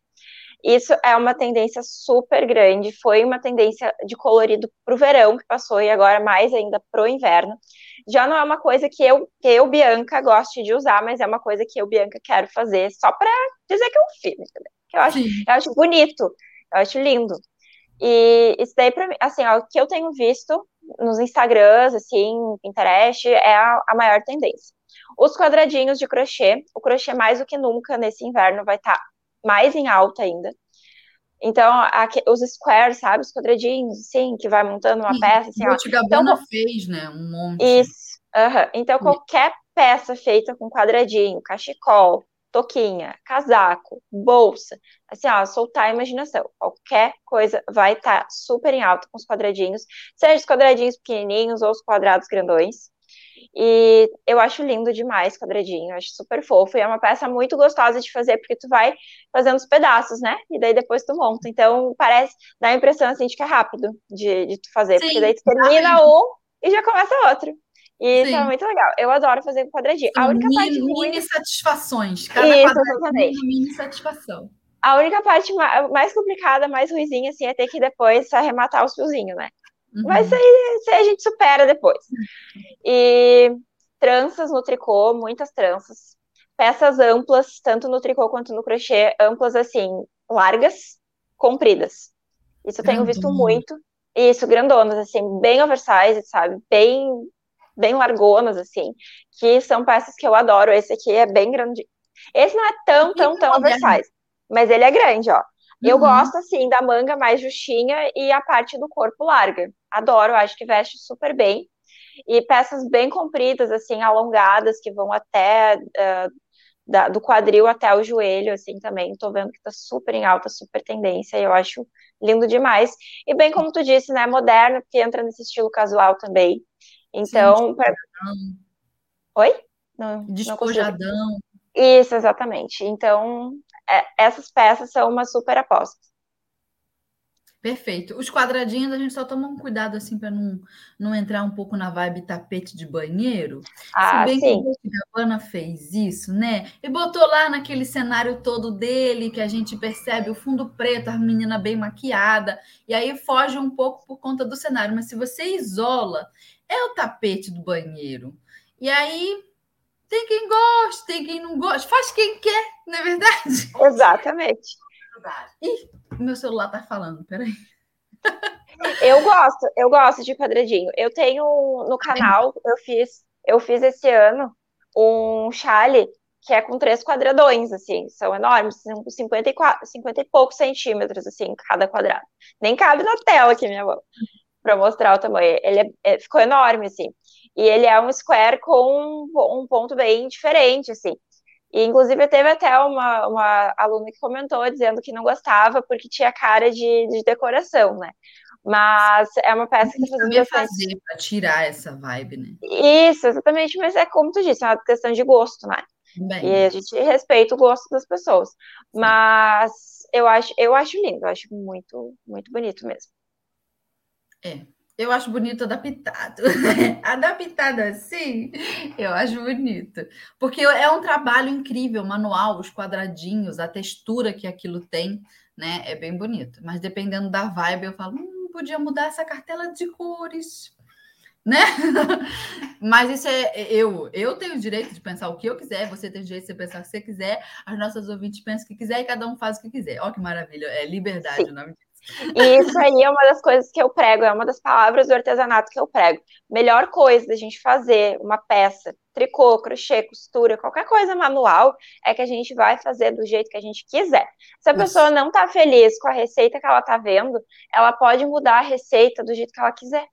Isso é uma tendência super grande, foi uma tendência de colorido para o verão que passou e agora mais ainda para o inverno. Já não é uma coisa que eu, que eu, Bianca, goste de usar, mas é uma coisa que eu, Bianca, quero fazer só para dizer que eu fiz, entendeu? Eu acho, eu acho bonito, eu acho lindo. E isso daí, para mim, assim, ó, o que eu tenho visto nos Instagrams, assim, Pinterest, é a, a maior tendência. Os quadradinhos de crochê, o crochê mais do que nunca nesse inverno vai estar tá mais em alta ainda. Então, aqui, os squares, sabe? Os quadradinhos, sim, que vai montando uma peça. Assim, o então, fez, né? Um monte. Isso. Então, qualquer peça feita com quadradinho, cachecol, toquinha, casaco, bolsa, assim, ó, soltar a imaginação. Qualquer coisa vai estar tá super em alta com os quadradinhos, seja os quadradinhos pequenininhos ou os quadrados grandões. E eu acho lindo demais quadradinho, acho super fofo. E é uma peça muito gostosa de fazer, porque tu vai fazendo os pedaços, né? E daí depois tu monta. Então parece, dá a impressão assim de que é rápido de, de tu fazer, Sim, porque daí tu termina um e já começa outro. E Sim. isso é muito legal. Eu adoro fazer quadradinho. a única mini, parte ruim... mini satisfações. Cada isso, exatamente. mini satisfação. A única parte mais complicada, mais ruizinha, assim, é ter que depois arrematar os fiozinhos, né? Uhum. Mas aí, aí a gente supera depois. E tranças no tricô, muitas tranças. Peças amplas, tanto no tricô quanto no crochê, amplas assim, largas, compridas. Isso eu tenho visto muito. Isso, grandonas, assim, bem oversized, sabe? Bem, bem largonas, assim. Que são peças que eu adoro. Esse aqui é bem grande. Esse não é tão, tão, tão oversized. Mas ele é grande, ó. Eu uhum. gosto, assim, da manga mais justinha e a parte do corpo larga. Adoro, acho que veste super bem. E peças bem compridas, assim, alongadas, que vão até uh, da, do quadril até o joelho, assim, também. Tô vendo que tá super em alta, super tendência, e eu acho lindo demais. E bem como tu disse, né, moderno, que entra nesse estilo casual também. Então. Sim, pra... Oi? Não, Despojadão. Não Isso, exatamente. Então, essas peças são uma super aposta. Perfeito. Os quadradinhos a gente só toma um cuidado assim para não, não entrar um pouco na vibe tapete de banheiro. Ah, Se bem sim. que a Gabbana fez isso, né? E botou lá naquele cenário todo dele que a gente percebe o fundo preto, a menina bem maquiada, e aí foge um pouco por conta do cenário. Mas se você isola, é o tapete do banheiro. E aí tem quem gosta, tem quem não gosta, faz quem quer, não é verdade? Exatamente. Ih, meu celular tá falando, peraí. Eu gosto, eu gosto de quadradinho. Eu tenho no canal, eu fiz, eu fiz esse ano um chale que é com três quadradões, assim, são enormes, são 54, 50 e poucos centímetros, assim, cada quadrado. Nem cabe na tela aqui, minha mão, para mostrar o tamanho. Ele é, é, ficou enorme, assim. E ele é um square com um, um ponto bem diferente, assim. E, inclusive, teve até uma, uma aluna que comentou dizendo que não gostava porque tinha cara de, de decoração, né? Mas é uma peça que bastante... fazer para tirar essa vibe, né? Isso, exatamente. Mas é como tu disse, é uma questão de gosto, né? Bem. E a gente respeita o gosto das pessoas. Mas eu acho, eu acho lindo, eu acho muito, muito bonito mesmo. É, eu acho bonito adaptado. adaptado assim, eu acho bonito. Porque é um trabalho incrível, manual, os quadradinhos, a textura que aquilo tem, né? É bem bonito. Mas dependendo da vibe, eu falo, hum, podia mudar essa cartela de cores. Né? Mas isso é eu. Eu tenho o direito de pensar o que eu quiser, você tem o direito de pensar o que você quiser, as nossas ouvintes pensam o que quiser e cada um faz o que quiser. Olha que maravilha. É liberdade Sim. o nome disso. E isso aí é uma das coisas que eu prego, é uma das palavras do artesanato que eu prego. Melhor coisa da gente fazer uma peça, tricô, crochê, costura, qualquer coisa manual, é que a gente vai fazer do jeito que a gente quiser. Se a pessoa não tá feliz com a receita que ela tá vendo, ela pode mudar a receita do jeito que ela quiser.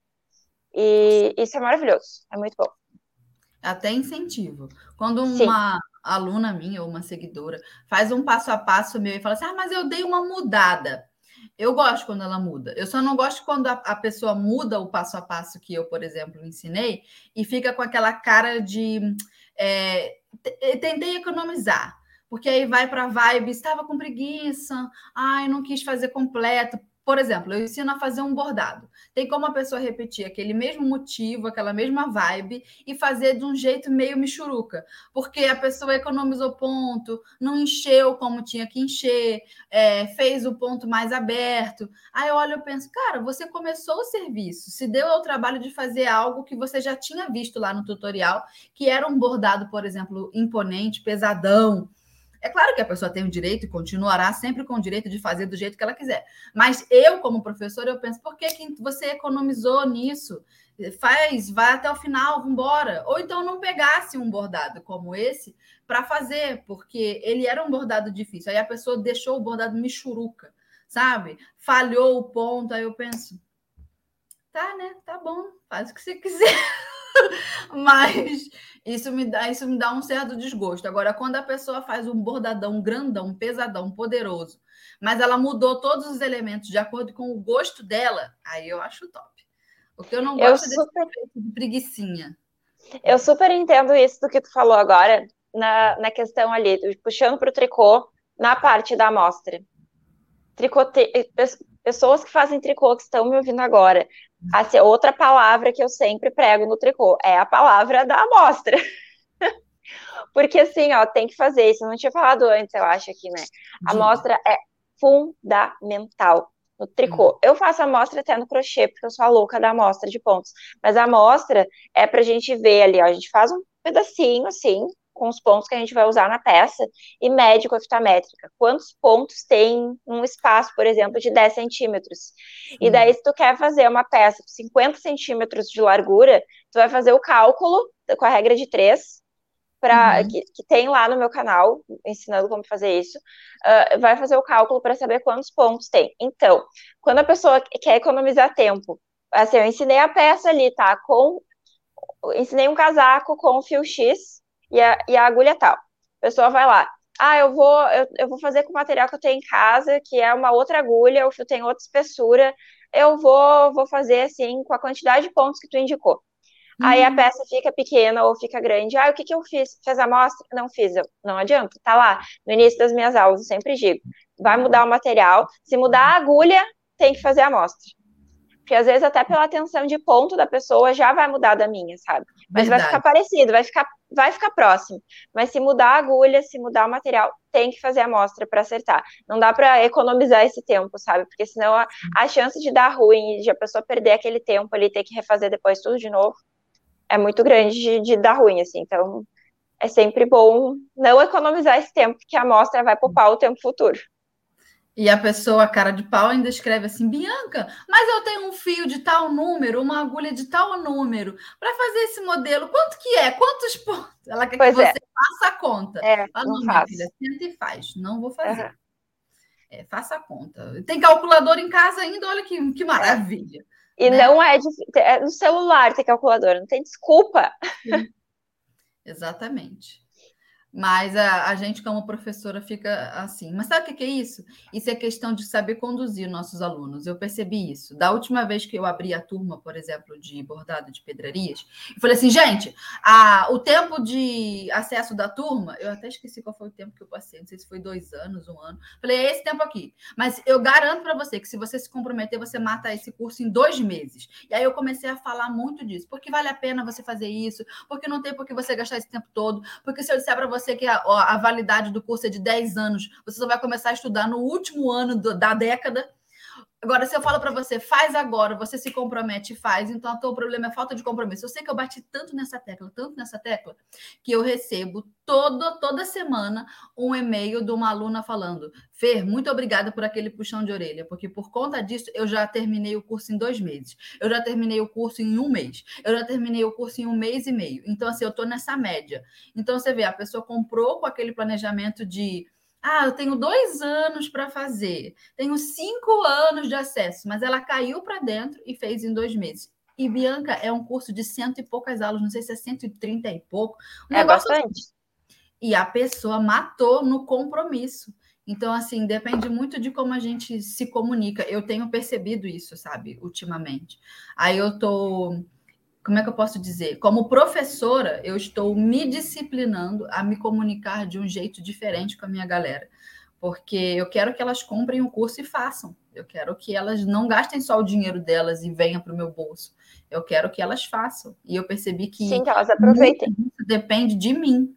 E isso é maravilhoso, é muito bom. Até incentivo. Quando uma Sim. aluna minha ou uma seguidora faz um passo a passo meu e fala assim: ah, mas eu dei uma mudada. Eu gosto quando ela muda. Eu só não gosto quando a, a, pessoa muda o passo a passo que eu, por exemplo, ensinei e fica com aquela cara de é, tentei economizar. Porque aí vai para vibe, estava com preguiça, ai, não quis fazer completo. Por exemplo, eu ensino a fazer um bordado. Tem como a pessoa repetir aquele mesmo motivo, aquela mesma vibe e fazer de um jeito meio michuruca, porque a pessoa economizou ponto, não encheu como tinha que encher, é, fez o ponto mais aberto. Aí eu olho e penso, cara, você começou o serviço, se deu ao trabalho de fazer algo que você já tinha visto lá no tutorial, que era um bordado, por exemplo, imponente, pesadão é claro que a pessoa tem o direito e continuará sempre com o direito de fazer do jeito que ela quiser. Mas eu, como professor, eu penso, por que, que você economizou nisso? faz, vai até o final, vamos embora. Ou então não pegasse um bordado como esse para fazer, porque ele era um bordado difícil. Aí a pessoa deixou o bordado michuruca, sabe? Falhou o ponto, aí eu penso, tá, né? Tá bom, faz o que você quiser. Mas isso me dá, isso me dá um certo desgosto. Agora, quando a pessoa faz um bordadão grandão, pesadão, poderoso, mas ela mudou todos os elementos de acordo com o gosto dela, aí eu acho top. O que eu não gosto eu super... de preguicinha. Eu super entendo isso do que tu falou agora, na, na questão ali, puxando para o tricô, na parte da amostra. Tricote... Pessoas que fazem tricô que estão me ouvindo agora, assim, outra palavra que eu sempre prego no tricô é a palavra da amostra. Porque assim, ó, tem que fazer isso. Eu não tinha falado antes, eu acho aqui, né? A amostra é fundamental no tricô. Uhum. Eu faço amostra até no crochê, porque eu sou a louca da amostra de pontos. Mas a amostra é pra gente ver ali, ó. A gente faz um pedacinho assim, com os pontos que a gente vai usar na peça e mede com a fita métrica. Quantos pontos tem um espaço, por exemplo, de 10 centímetros? E daí, se tu quer fazer uma peça de 50 centímetros de largura, tu vai fazer o cálculo com a regra de 3, pra, uhum. que, que, tem lá no meu canal, ensinando como fazer isso, uh, vai fazer o cálculo para saber quantos pontos tem. Então, quando a pessoa quer economizar tempo, assim, eu ensinei a peça ali, tá? Com, ensinei um casaco com fio X, e a, e a agulha tal. A pessoa vai lá, ah, eu vou, eu, eu vou fazer com o material que eu tenho em casa, que é uma outra agulha, o fio tem outra espessura, eu vou, vou fazer assim, com a quantidade de pontos que tu indicou. Uhum. Aí a uhum. peça fica pequena ou fica grande. Ah, o que, que eu fiz? Fez a amostra? Não fiz. Eu, não adianta. Tá lá. No início das minhas aulas, eu sempre digo. Vai mudar o material. Se mudar a agulha, tem que fazer a amostra. Porque às vezes até pela atenção de ponto da pessoa já vai mudar da minha, sabe? Mas Verdade. vai ficar parecido, vai ficar, vai ficar próximo. Mas se mudar a agulha, se mudar o material, tem que fazer a amostra para acertar. Não dá para economizar esse tempo, sabe? Porque senão a, a chance de dar ruim e de a pessoa perder aquele tempo ali, ter que refazer depois tudo de novo, é muito grande de, de dar ruim, assim. Então, é sempre bom não economizar esse tempo, porque a amostra vai poupar o tempo futuro. E a pessoa, cara de pau, ainda escreve assim: Bianca, mas eu tenho um fio de tal número, uma agulha de tal número, para fazer esse modelo. Quanto que é? Quantos pontos? Ela quer pois que é. você faça a conta. É, Fala, não, minha filha, senta e faz. Não vou fazer. Uhum. É, faça a conta. Tem calculador em casa ainda, olha que, que maravilha. E né? não é, de, é no celular ter calculador, não tem desculpa. Sim. Exatamente. Mas a, a, gente, como professora, fica assim. Mas sabe o que é isso? Isso é questão de saber conduzir nossos alunos. Eu percebi isso. Da última vez que eu abri a turma, por exemplo, de bordado de pedrarias, eu falei assim, gente, a, o tempo de acesso da turma, eu até esqueci qual foi o tempo que eu passei, não sei se foi dois anos, um ano. Falei, é esse tempo aqui. Mas eu garanto para você que se você se comprometer, você mata esse curso em dois meses. E aí eu comecei a falar muito disso. Porque vale a pena você fazer isso, porque não tem por que você gastar esse tempo todo, porque se eu disser para você você que a, a, validade do curso é de 10 anos, você só vai começar a estudar no último ano do, da década. Agora, se eu falo para você, faz agora, você se compromete faz, então o problema é falta de compromisso. Eu sei que eu bati tanto nessa tecla, tanto nessa tecla, que eu recebo todo, toda semana um e-mail de uma aluna falando: Fer, muito obrigada por aquele puxão de orelha, porque por conta disso eu já terminei o curso em dois meses, eu já terminei o curso em um mês, eu já terminei o curso em um mês e meio. Então, assim, eu estou nessa média. Então, você vê, a pessoa comprou com aquele planejamento de ah, eu tenho dois anos para fazer, tenho cinco anos de acesso, mas ela caiu para dentro e fez em dois meses. E Bianca é um curso de cento e poucas aulas, não sei se é 130 e pouco. Um é bastante. Assim. E a pessoa matou no compromisso. Então, assim, depende muito de como a gente se comunica. Eu tenho percebido isso, sabe, ultimamente. Aí eu tô como é que eu posso dizer? Como professora, eu estou me disciplinando a me comunicar de um jeito diferente com a minha galera, porque eu quero que elas comprem o curso e façam. Eu quero que elas não gastem só o dinheiro delas e venham para o meu bolso. Eu quero que elas façam. E eu percebi que, Sim, que elas aproveitem. depende de mim.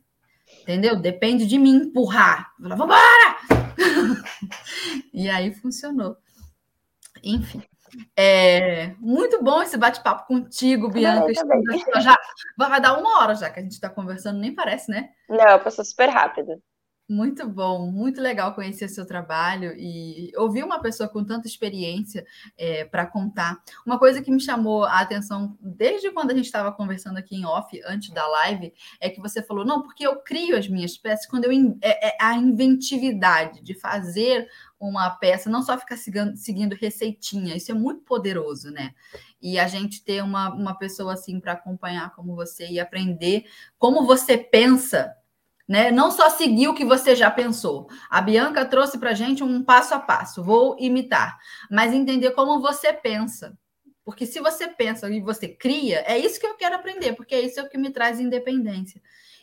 Entendeu? Depende de mim empurrar. Falar, vambora! e aí funcionou. Enfim. É, muito bom esse bate-papo contigo, Bianca. Já, vai dar uma hora já que a gente está conversando, nem parece, né? Não, passou super rápido. Muito bom, muito legal conhecer seu trabalho e ouvir uma pessoa com tanta experiência é, para contar. Uma coisa que me chamou a atenção desde quando a gente estava conversando aqui em off, antes da live, é que você falou: não, porque eu crio as minhas peças quando eu. É, é a inventividade de fazer uma peça, não só ficar seguindo, seguindo receitinha, isso é muito poderoso, né? E a gente ter uma, uma pessoa assim para acompanhar como você e aprender como você pensa né? Não só seguir o que você já pensou. A Bianca trouxe para a gente um passo a passo, vou imitar, mas entender como você pensa. Porque se você pensa e você cria, é isso que eu quero aprender, porque é isso que me traz independência.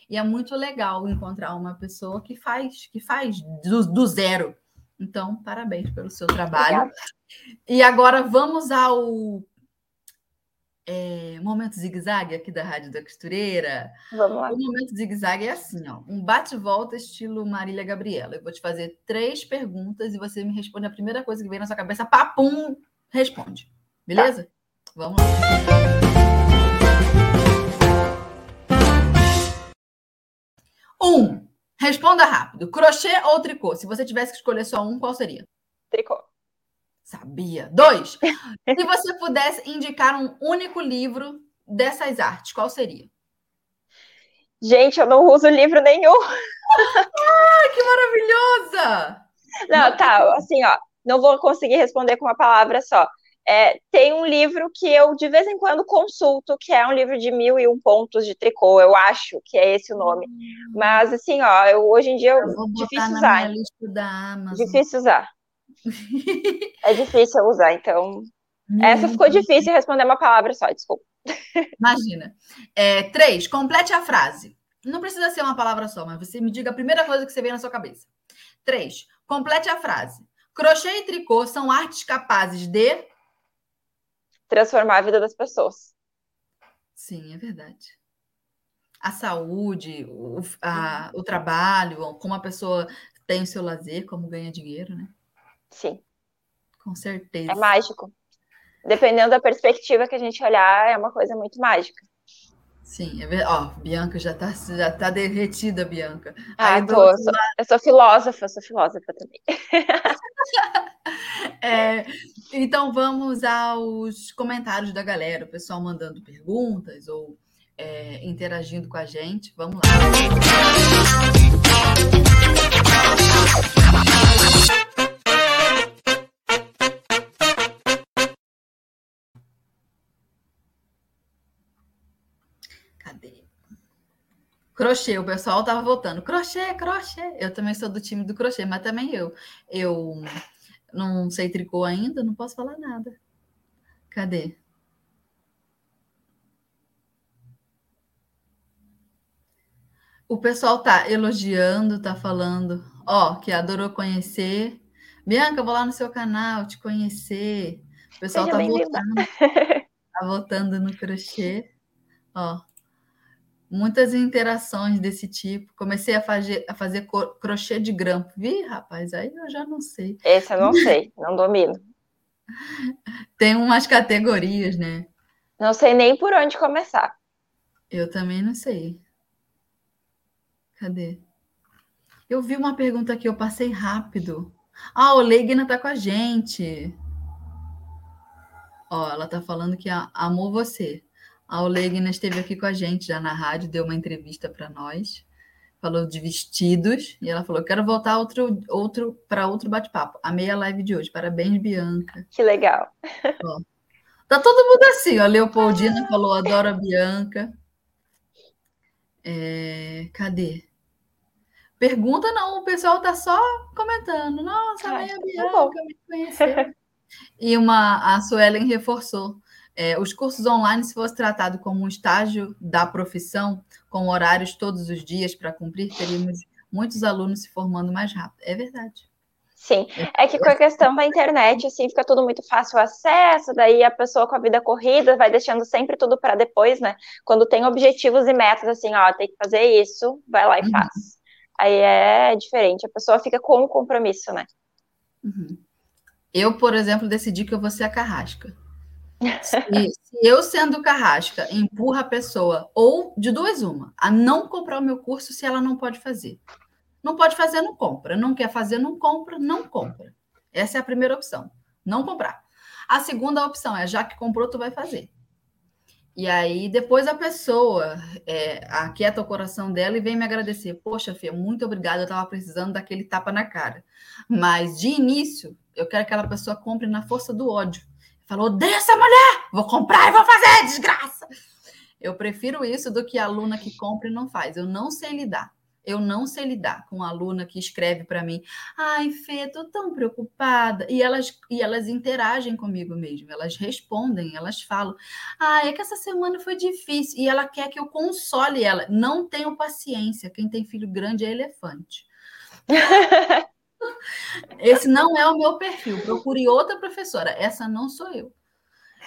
E é muito legal encontrar uma pessoa que faz, que faz do, do zero. Então, parabéns pelo seu trabalho. Obrigada. E agora vamos ao é, momento zigue-zague aqui da Rádio da Costureira. Vamos lá. O momento zigue-zague é assim, ó, um bate-volta estilo Marília Gabriela. Eu vou te fazer três perguntas e você me responde a primeira coisa que vem na sua cabeça, papum, responde. Beleza? Tá. Vamos lá. Um, responda rápido. Crochê ou tricô? Se você tivesse que escolher só um, qual seria? Tricô. Sabia. Dois. Se você pudesse indicar um único livro dessas artes, qual seria? Gente, eu não uso livro nenhum. Ah, que maravilhosa! Não, tá, assim, ó, não vou conseguir responder com uma palavra só. É, tem um livro que eu de vez em quando consulto, que é um livro de mil e um pontos de tricô, eu acho que é esse o nome. Hum. Mas assim, ó, eu, hoje em dia eu, eu difícil usar. Difícil usar. É difícil usar, então. Essa ficou difícil responder uma palavra só, desculpa. Imagina. É, três, complete a frase. Não precisa ser uma palavra só, mas você me diga a primeira coisa que você vê na sua cabeça. Três, complete a frase. Crochê e tricô são artes capazes de transformar a vida das pessoas. Sim, é verdade. A saúde, o, a, o trabalho, como a pessoa tem o seu lazer, como ganha dinheiro, né? Sim. Com certeza. É mágico. Dependendo da perspectiva que a gente olhar, é uma coisa muito mágica. Sim, é verdade. Ó, Bianca já tá, já tá derretida, Bianca. Ah, Aí, tô, eu, sou, eu sou filósofa, eu sou filósofa também. é, então vamos aos comentários da galera, o pessoal mandando perguntas ou é, interagindo com a gente. Vamos lá. Crochê, o pessoal tava voltando. Crochê, crochê. Eu também sou do time do crochê, mas também eu. Eu não sei tricô ainda, não posso falar nada. Cadê? O pessoal tá elogiando, tá falando, ó, que adorou conhecer. Bianca, vou lá no seu canal te conhecer. O pessoal Seja tá votando. tá votando no crochê. Ó, muitas interações desse tipo. Comecei a fazer, a fazer crochê de grampo. Vi, rapaz, aí eu já não sei. Esse eu não sei, não domino. Tem umas categorias, né? Não sei nem por onde começar. Eu também não sei. Cadê? Eu vi uma pergunta aqui, eu passei rápido. Ah, o Leigna tá com a gente. Ó, ela tá falando que amou você. A Olegna esteve aqui com a gente já na rádio, deu uma entrevista para nós, falou de vestidos e ela falou: quero voltar outro, outro para outro bate-papo. Amei a live de hoje. Parabéns, Bianca. Que legal. Ó, tá todo mundo assim, ó. Leopoldina falou: adoro a Bianca. É, cadê? Pergunta não, o pessoal tá só comentando. Nossa, amei a tá Bianca, me conheceu. E uma, a Suelen reforçou. É, os cursos online, se fosse tratado como um estágio da profissão, com horários todos os dias para cumprir, teríamos muitos alunos se formando mais rápido. É verdade. Sim, é que com a questão da internet, assim, fica tudo muito fácil acesso, daí a pessoa com a vida corrida vai deixando sempre tudo para depois, né? Quando tem objetivos e metas, assim, ó, tem que fazer isso, vai lá e uhum. faz. Aí é diferente, a pessoa fica com o compromisso, né? Uhum. Eu, por exemplo, decidi que eu vou ser a carrasca. Se, se, eu sendo carrasca empurra a pessoa, ou de duas uma, a não comprar o meu curso se ela não pode fazer. Não pode fazer, não compra. Não quer fazer, não compra, não compra. Essa é a primeira opção. Não comprar. A segunda opção é, já que comprou, tu vai fazer. E aí, depois a pessoa é, aquieta o coração dela e vem me agradecer. Poxa, Fia, muito obrigada, eu estava precisando daquele tapa na cara. Mas, de início, eu quero que aquela pessoa compre na força do ódio. Falou, odeio essa mulher, vou comprar e vou fazer, desgraça. Eu prefiro isso do que a aluna que compra e não faz. Eu não sei lidar. Eu não sei lidar com a aluna que escreve para mim, ai, Fê, tô tão preocupada. E elas, e elas interagem comigo mesmo, elas respondem, elas falam, ai, é que essa semana foi difícil. E ela quer que eu console ela. Não tenho paciência. Quem tem filho grande é elefante. Esse não é o meu perfil. Procure outra professora. Essa não sou eu.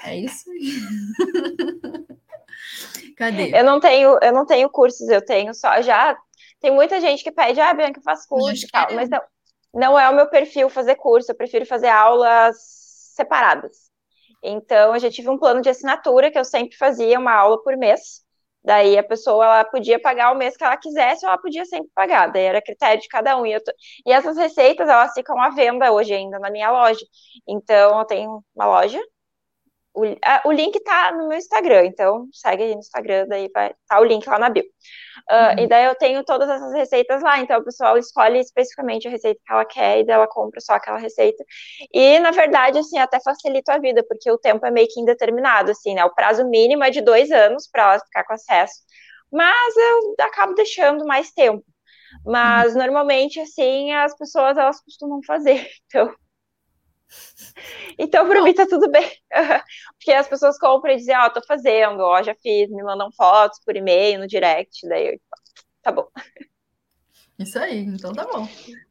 É isso aí. Cadê? Eu não tenho, eu não tenho cursos, eu tenho só já tem muita gente que pede, ah, Bianca, faz curso e tal, mas não, não é o meu perfil fazer curso, eu prefiro fazer aulas separadas. Então, eu já tive um plano de assinatura que eu sempre fazia uma aula por mês. Daí a pessoa ela podia pagar o mês que ela quisesse, ou ela podia sempre pagar. Daí era critério de cada um. E, tô... e essas receitas elas ficam à venda hoje ainda na minha loja. Então eu tenho uma loja o, a, o link tá no meu Instagram, então segue aí no Instagram, daí vai tá o link lá na bio. Uh, uhum. E daí eu tenho todas essas receitas lá, então o pessoal escolhe especificamente a receita que ela quer e daí ela compra só aquela receita. E na verdade, assim, até facilita a vida, porque o tempo é meio que indeterminado, assim, né? O prazo mínimo é de dois anos para ela ficar com acesso, mas eu acabo deixando mais tempo. Mas uhum. normalmente, assim, as pessoas elas costumam fazer, então então, para mim, tá tudo bem. Porque as pessoas compram e dizem, ó, oh, tô fazendo, ó, já fiz, me mandam fotos por e-mail, no direct, daí eu, tá bom. Isso aí, então tá bom.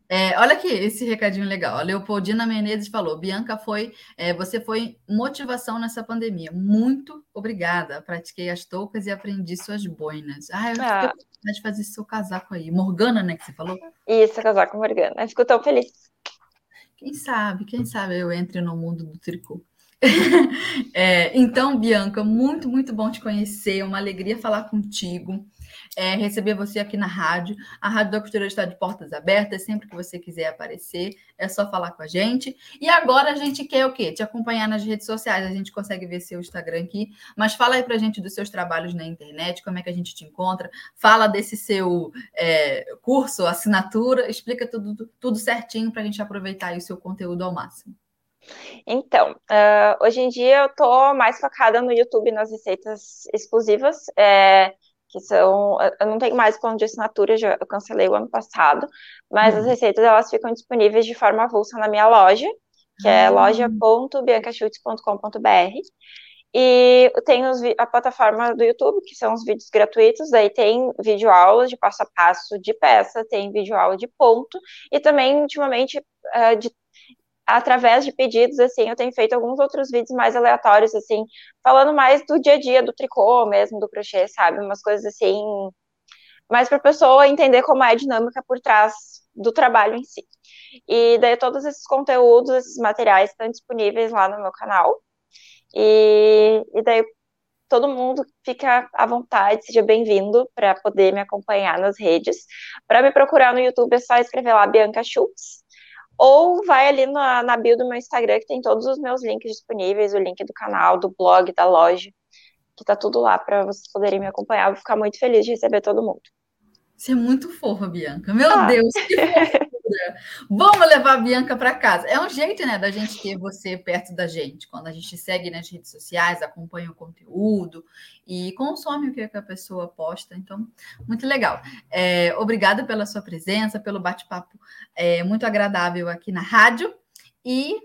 É, olha aqui esse recadinho legal. A Leopoldina Menezes falou: Bianca, foi, é, você foi motivação nessa pandemia. Muito obrigada. Pratiquei as toucas e aprendi suas boinas. Ah, eu ah. fiquei de fazer seu casaco aí. Morgana, né, que você falou? Isso, casaco Morgana. Eu fico tão feliz. Quem sabe, quem sabe eu entre no mundo do tricô. é, então, Bianca, muito, muito bom te conhecer, uma alegria falar contigo é, receber você aqui na rádio. A Rádio da Costura está de portas abertas, sempre que você quiser aparecer, é só falar com a gente. E agora a gente quer o quê? Te acompanhar nas redes sociais, a gente consegue ver seu Instagram aqui, mas fala aí pra gente dos seus trabalhos na internet, como é que a gente te encontra, fala desse seu é, curso, assinatura, explica tudo, tudo certinho para a gente aproveitar o seu conteúdo ao máximo. Então, uh, hoje em dia eu estou mais focada no YouTube, nas receitas exclusivas. É, que são. Eu não tenho mais plano de assinatura, já, eu cancelei o ano passado, mas uhum. as receitas elas ficam disponíveis de forma avulsa na minha loja, que é uhum. loja.biancachutes.com.br. E tem os, a plataforma do YouTube, que são os vídeos gratuitos, daí tem vídeo aulas de passo a passo de peça, tem vídeo aula de ponto, e também, ultimamente, uh, de através de pedidos, assim, eu tenho feito alguns outros vídeos mais aleatórios, assim, falando mais do dia a dia do tricô mesmo, do crochê, sabe? Umas coisas assim, mais para a pessoa entender como é a dinâmica por trás do trabalho em si. E daí todos esses conteúdos, esses materiais estão disponíveis lá no meu canal. E, e daí todo mundo fica à vontade, seja bem-vindo para poder me acompanhar nas redes. Para me procurar no YouTube é só escrever lá Bianca Schultz ou vai ali na, na bio do meu Instagram, que tem todos os meus links disponíveis, o link do canal, do blog, da loja, que tá tudo lá para vocês poderem me acompanhar. Eu vou ficar muito feliz de receber todo mundo. Você é muito fofa, Bianca. Meu ah. Deus, que. Vamos levar a Bianca para casa. É um jeito, né, da gente ter você perto da gente. Quando a gente segue nas redes sociais, acompanha o conteúdo e consome o que a pessoa posta. Então, muito legal. É, obrigada pela sua presença, pelo bate-papo é, muito agradável aqui na rádio. E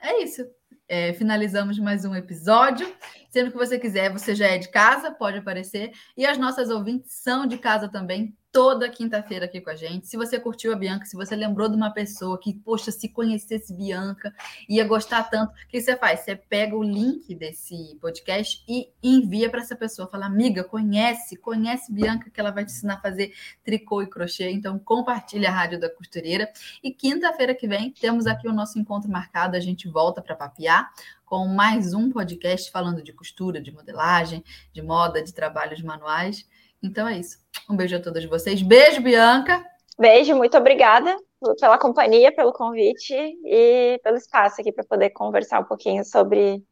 é isso. É, finalizamos mais um episódio. Sendo que você quiser, você já é de casa, pode aparecer. E as nossas ouvintes são de casa também, toda quinta-feira aqui com a gente. Se você curtiu a Bianca, se você lembrou de uma pessoa que, poxa, se conhecesse Bianca, ia gostar tanto, o que você faz? Você pega o link desse podcast e envia para essa pessoa. Fala, amiga, conhece, conhece Bianca, que ela vai te ensinar a fazer tricô e crochê. Então, compartilha a Rádio da Costureira. E quinta-feira que vem, temos aqui o nosso encontro marcado. A gente volta para papiar com mais um podcast falando de costura, de modelagem, de moda, de trabalhos manuais. Então é isso. Um beijo a todas vocês. Beijo, Bianca. Beijo, muito obrigada pela companhia, pelo convite e pelo espaço aqui para poder conversar um pouquinho sobre,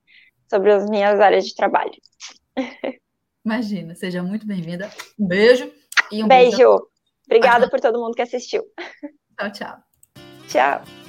sobre as minhas áreas de trabalho. Imagina, seja muito beijo-vinda. Um beijo e um beijo. beijo. Obrigada por todo mundo que assistiu. Tchau, tchau. Tchau.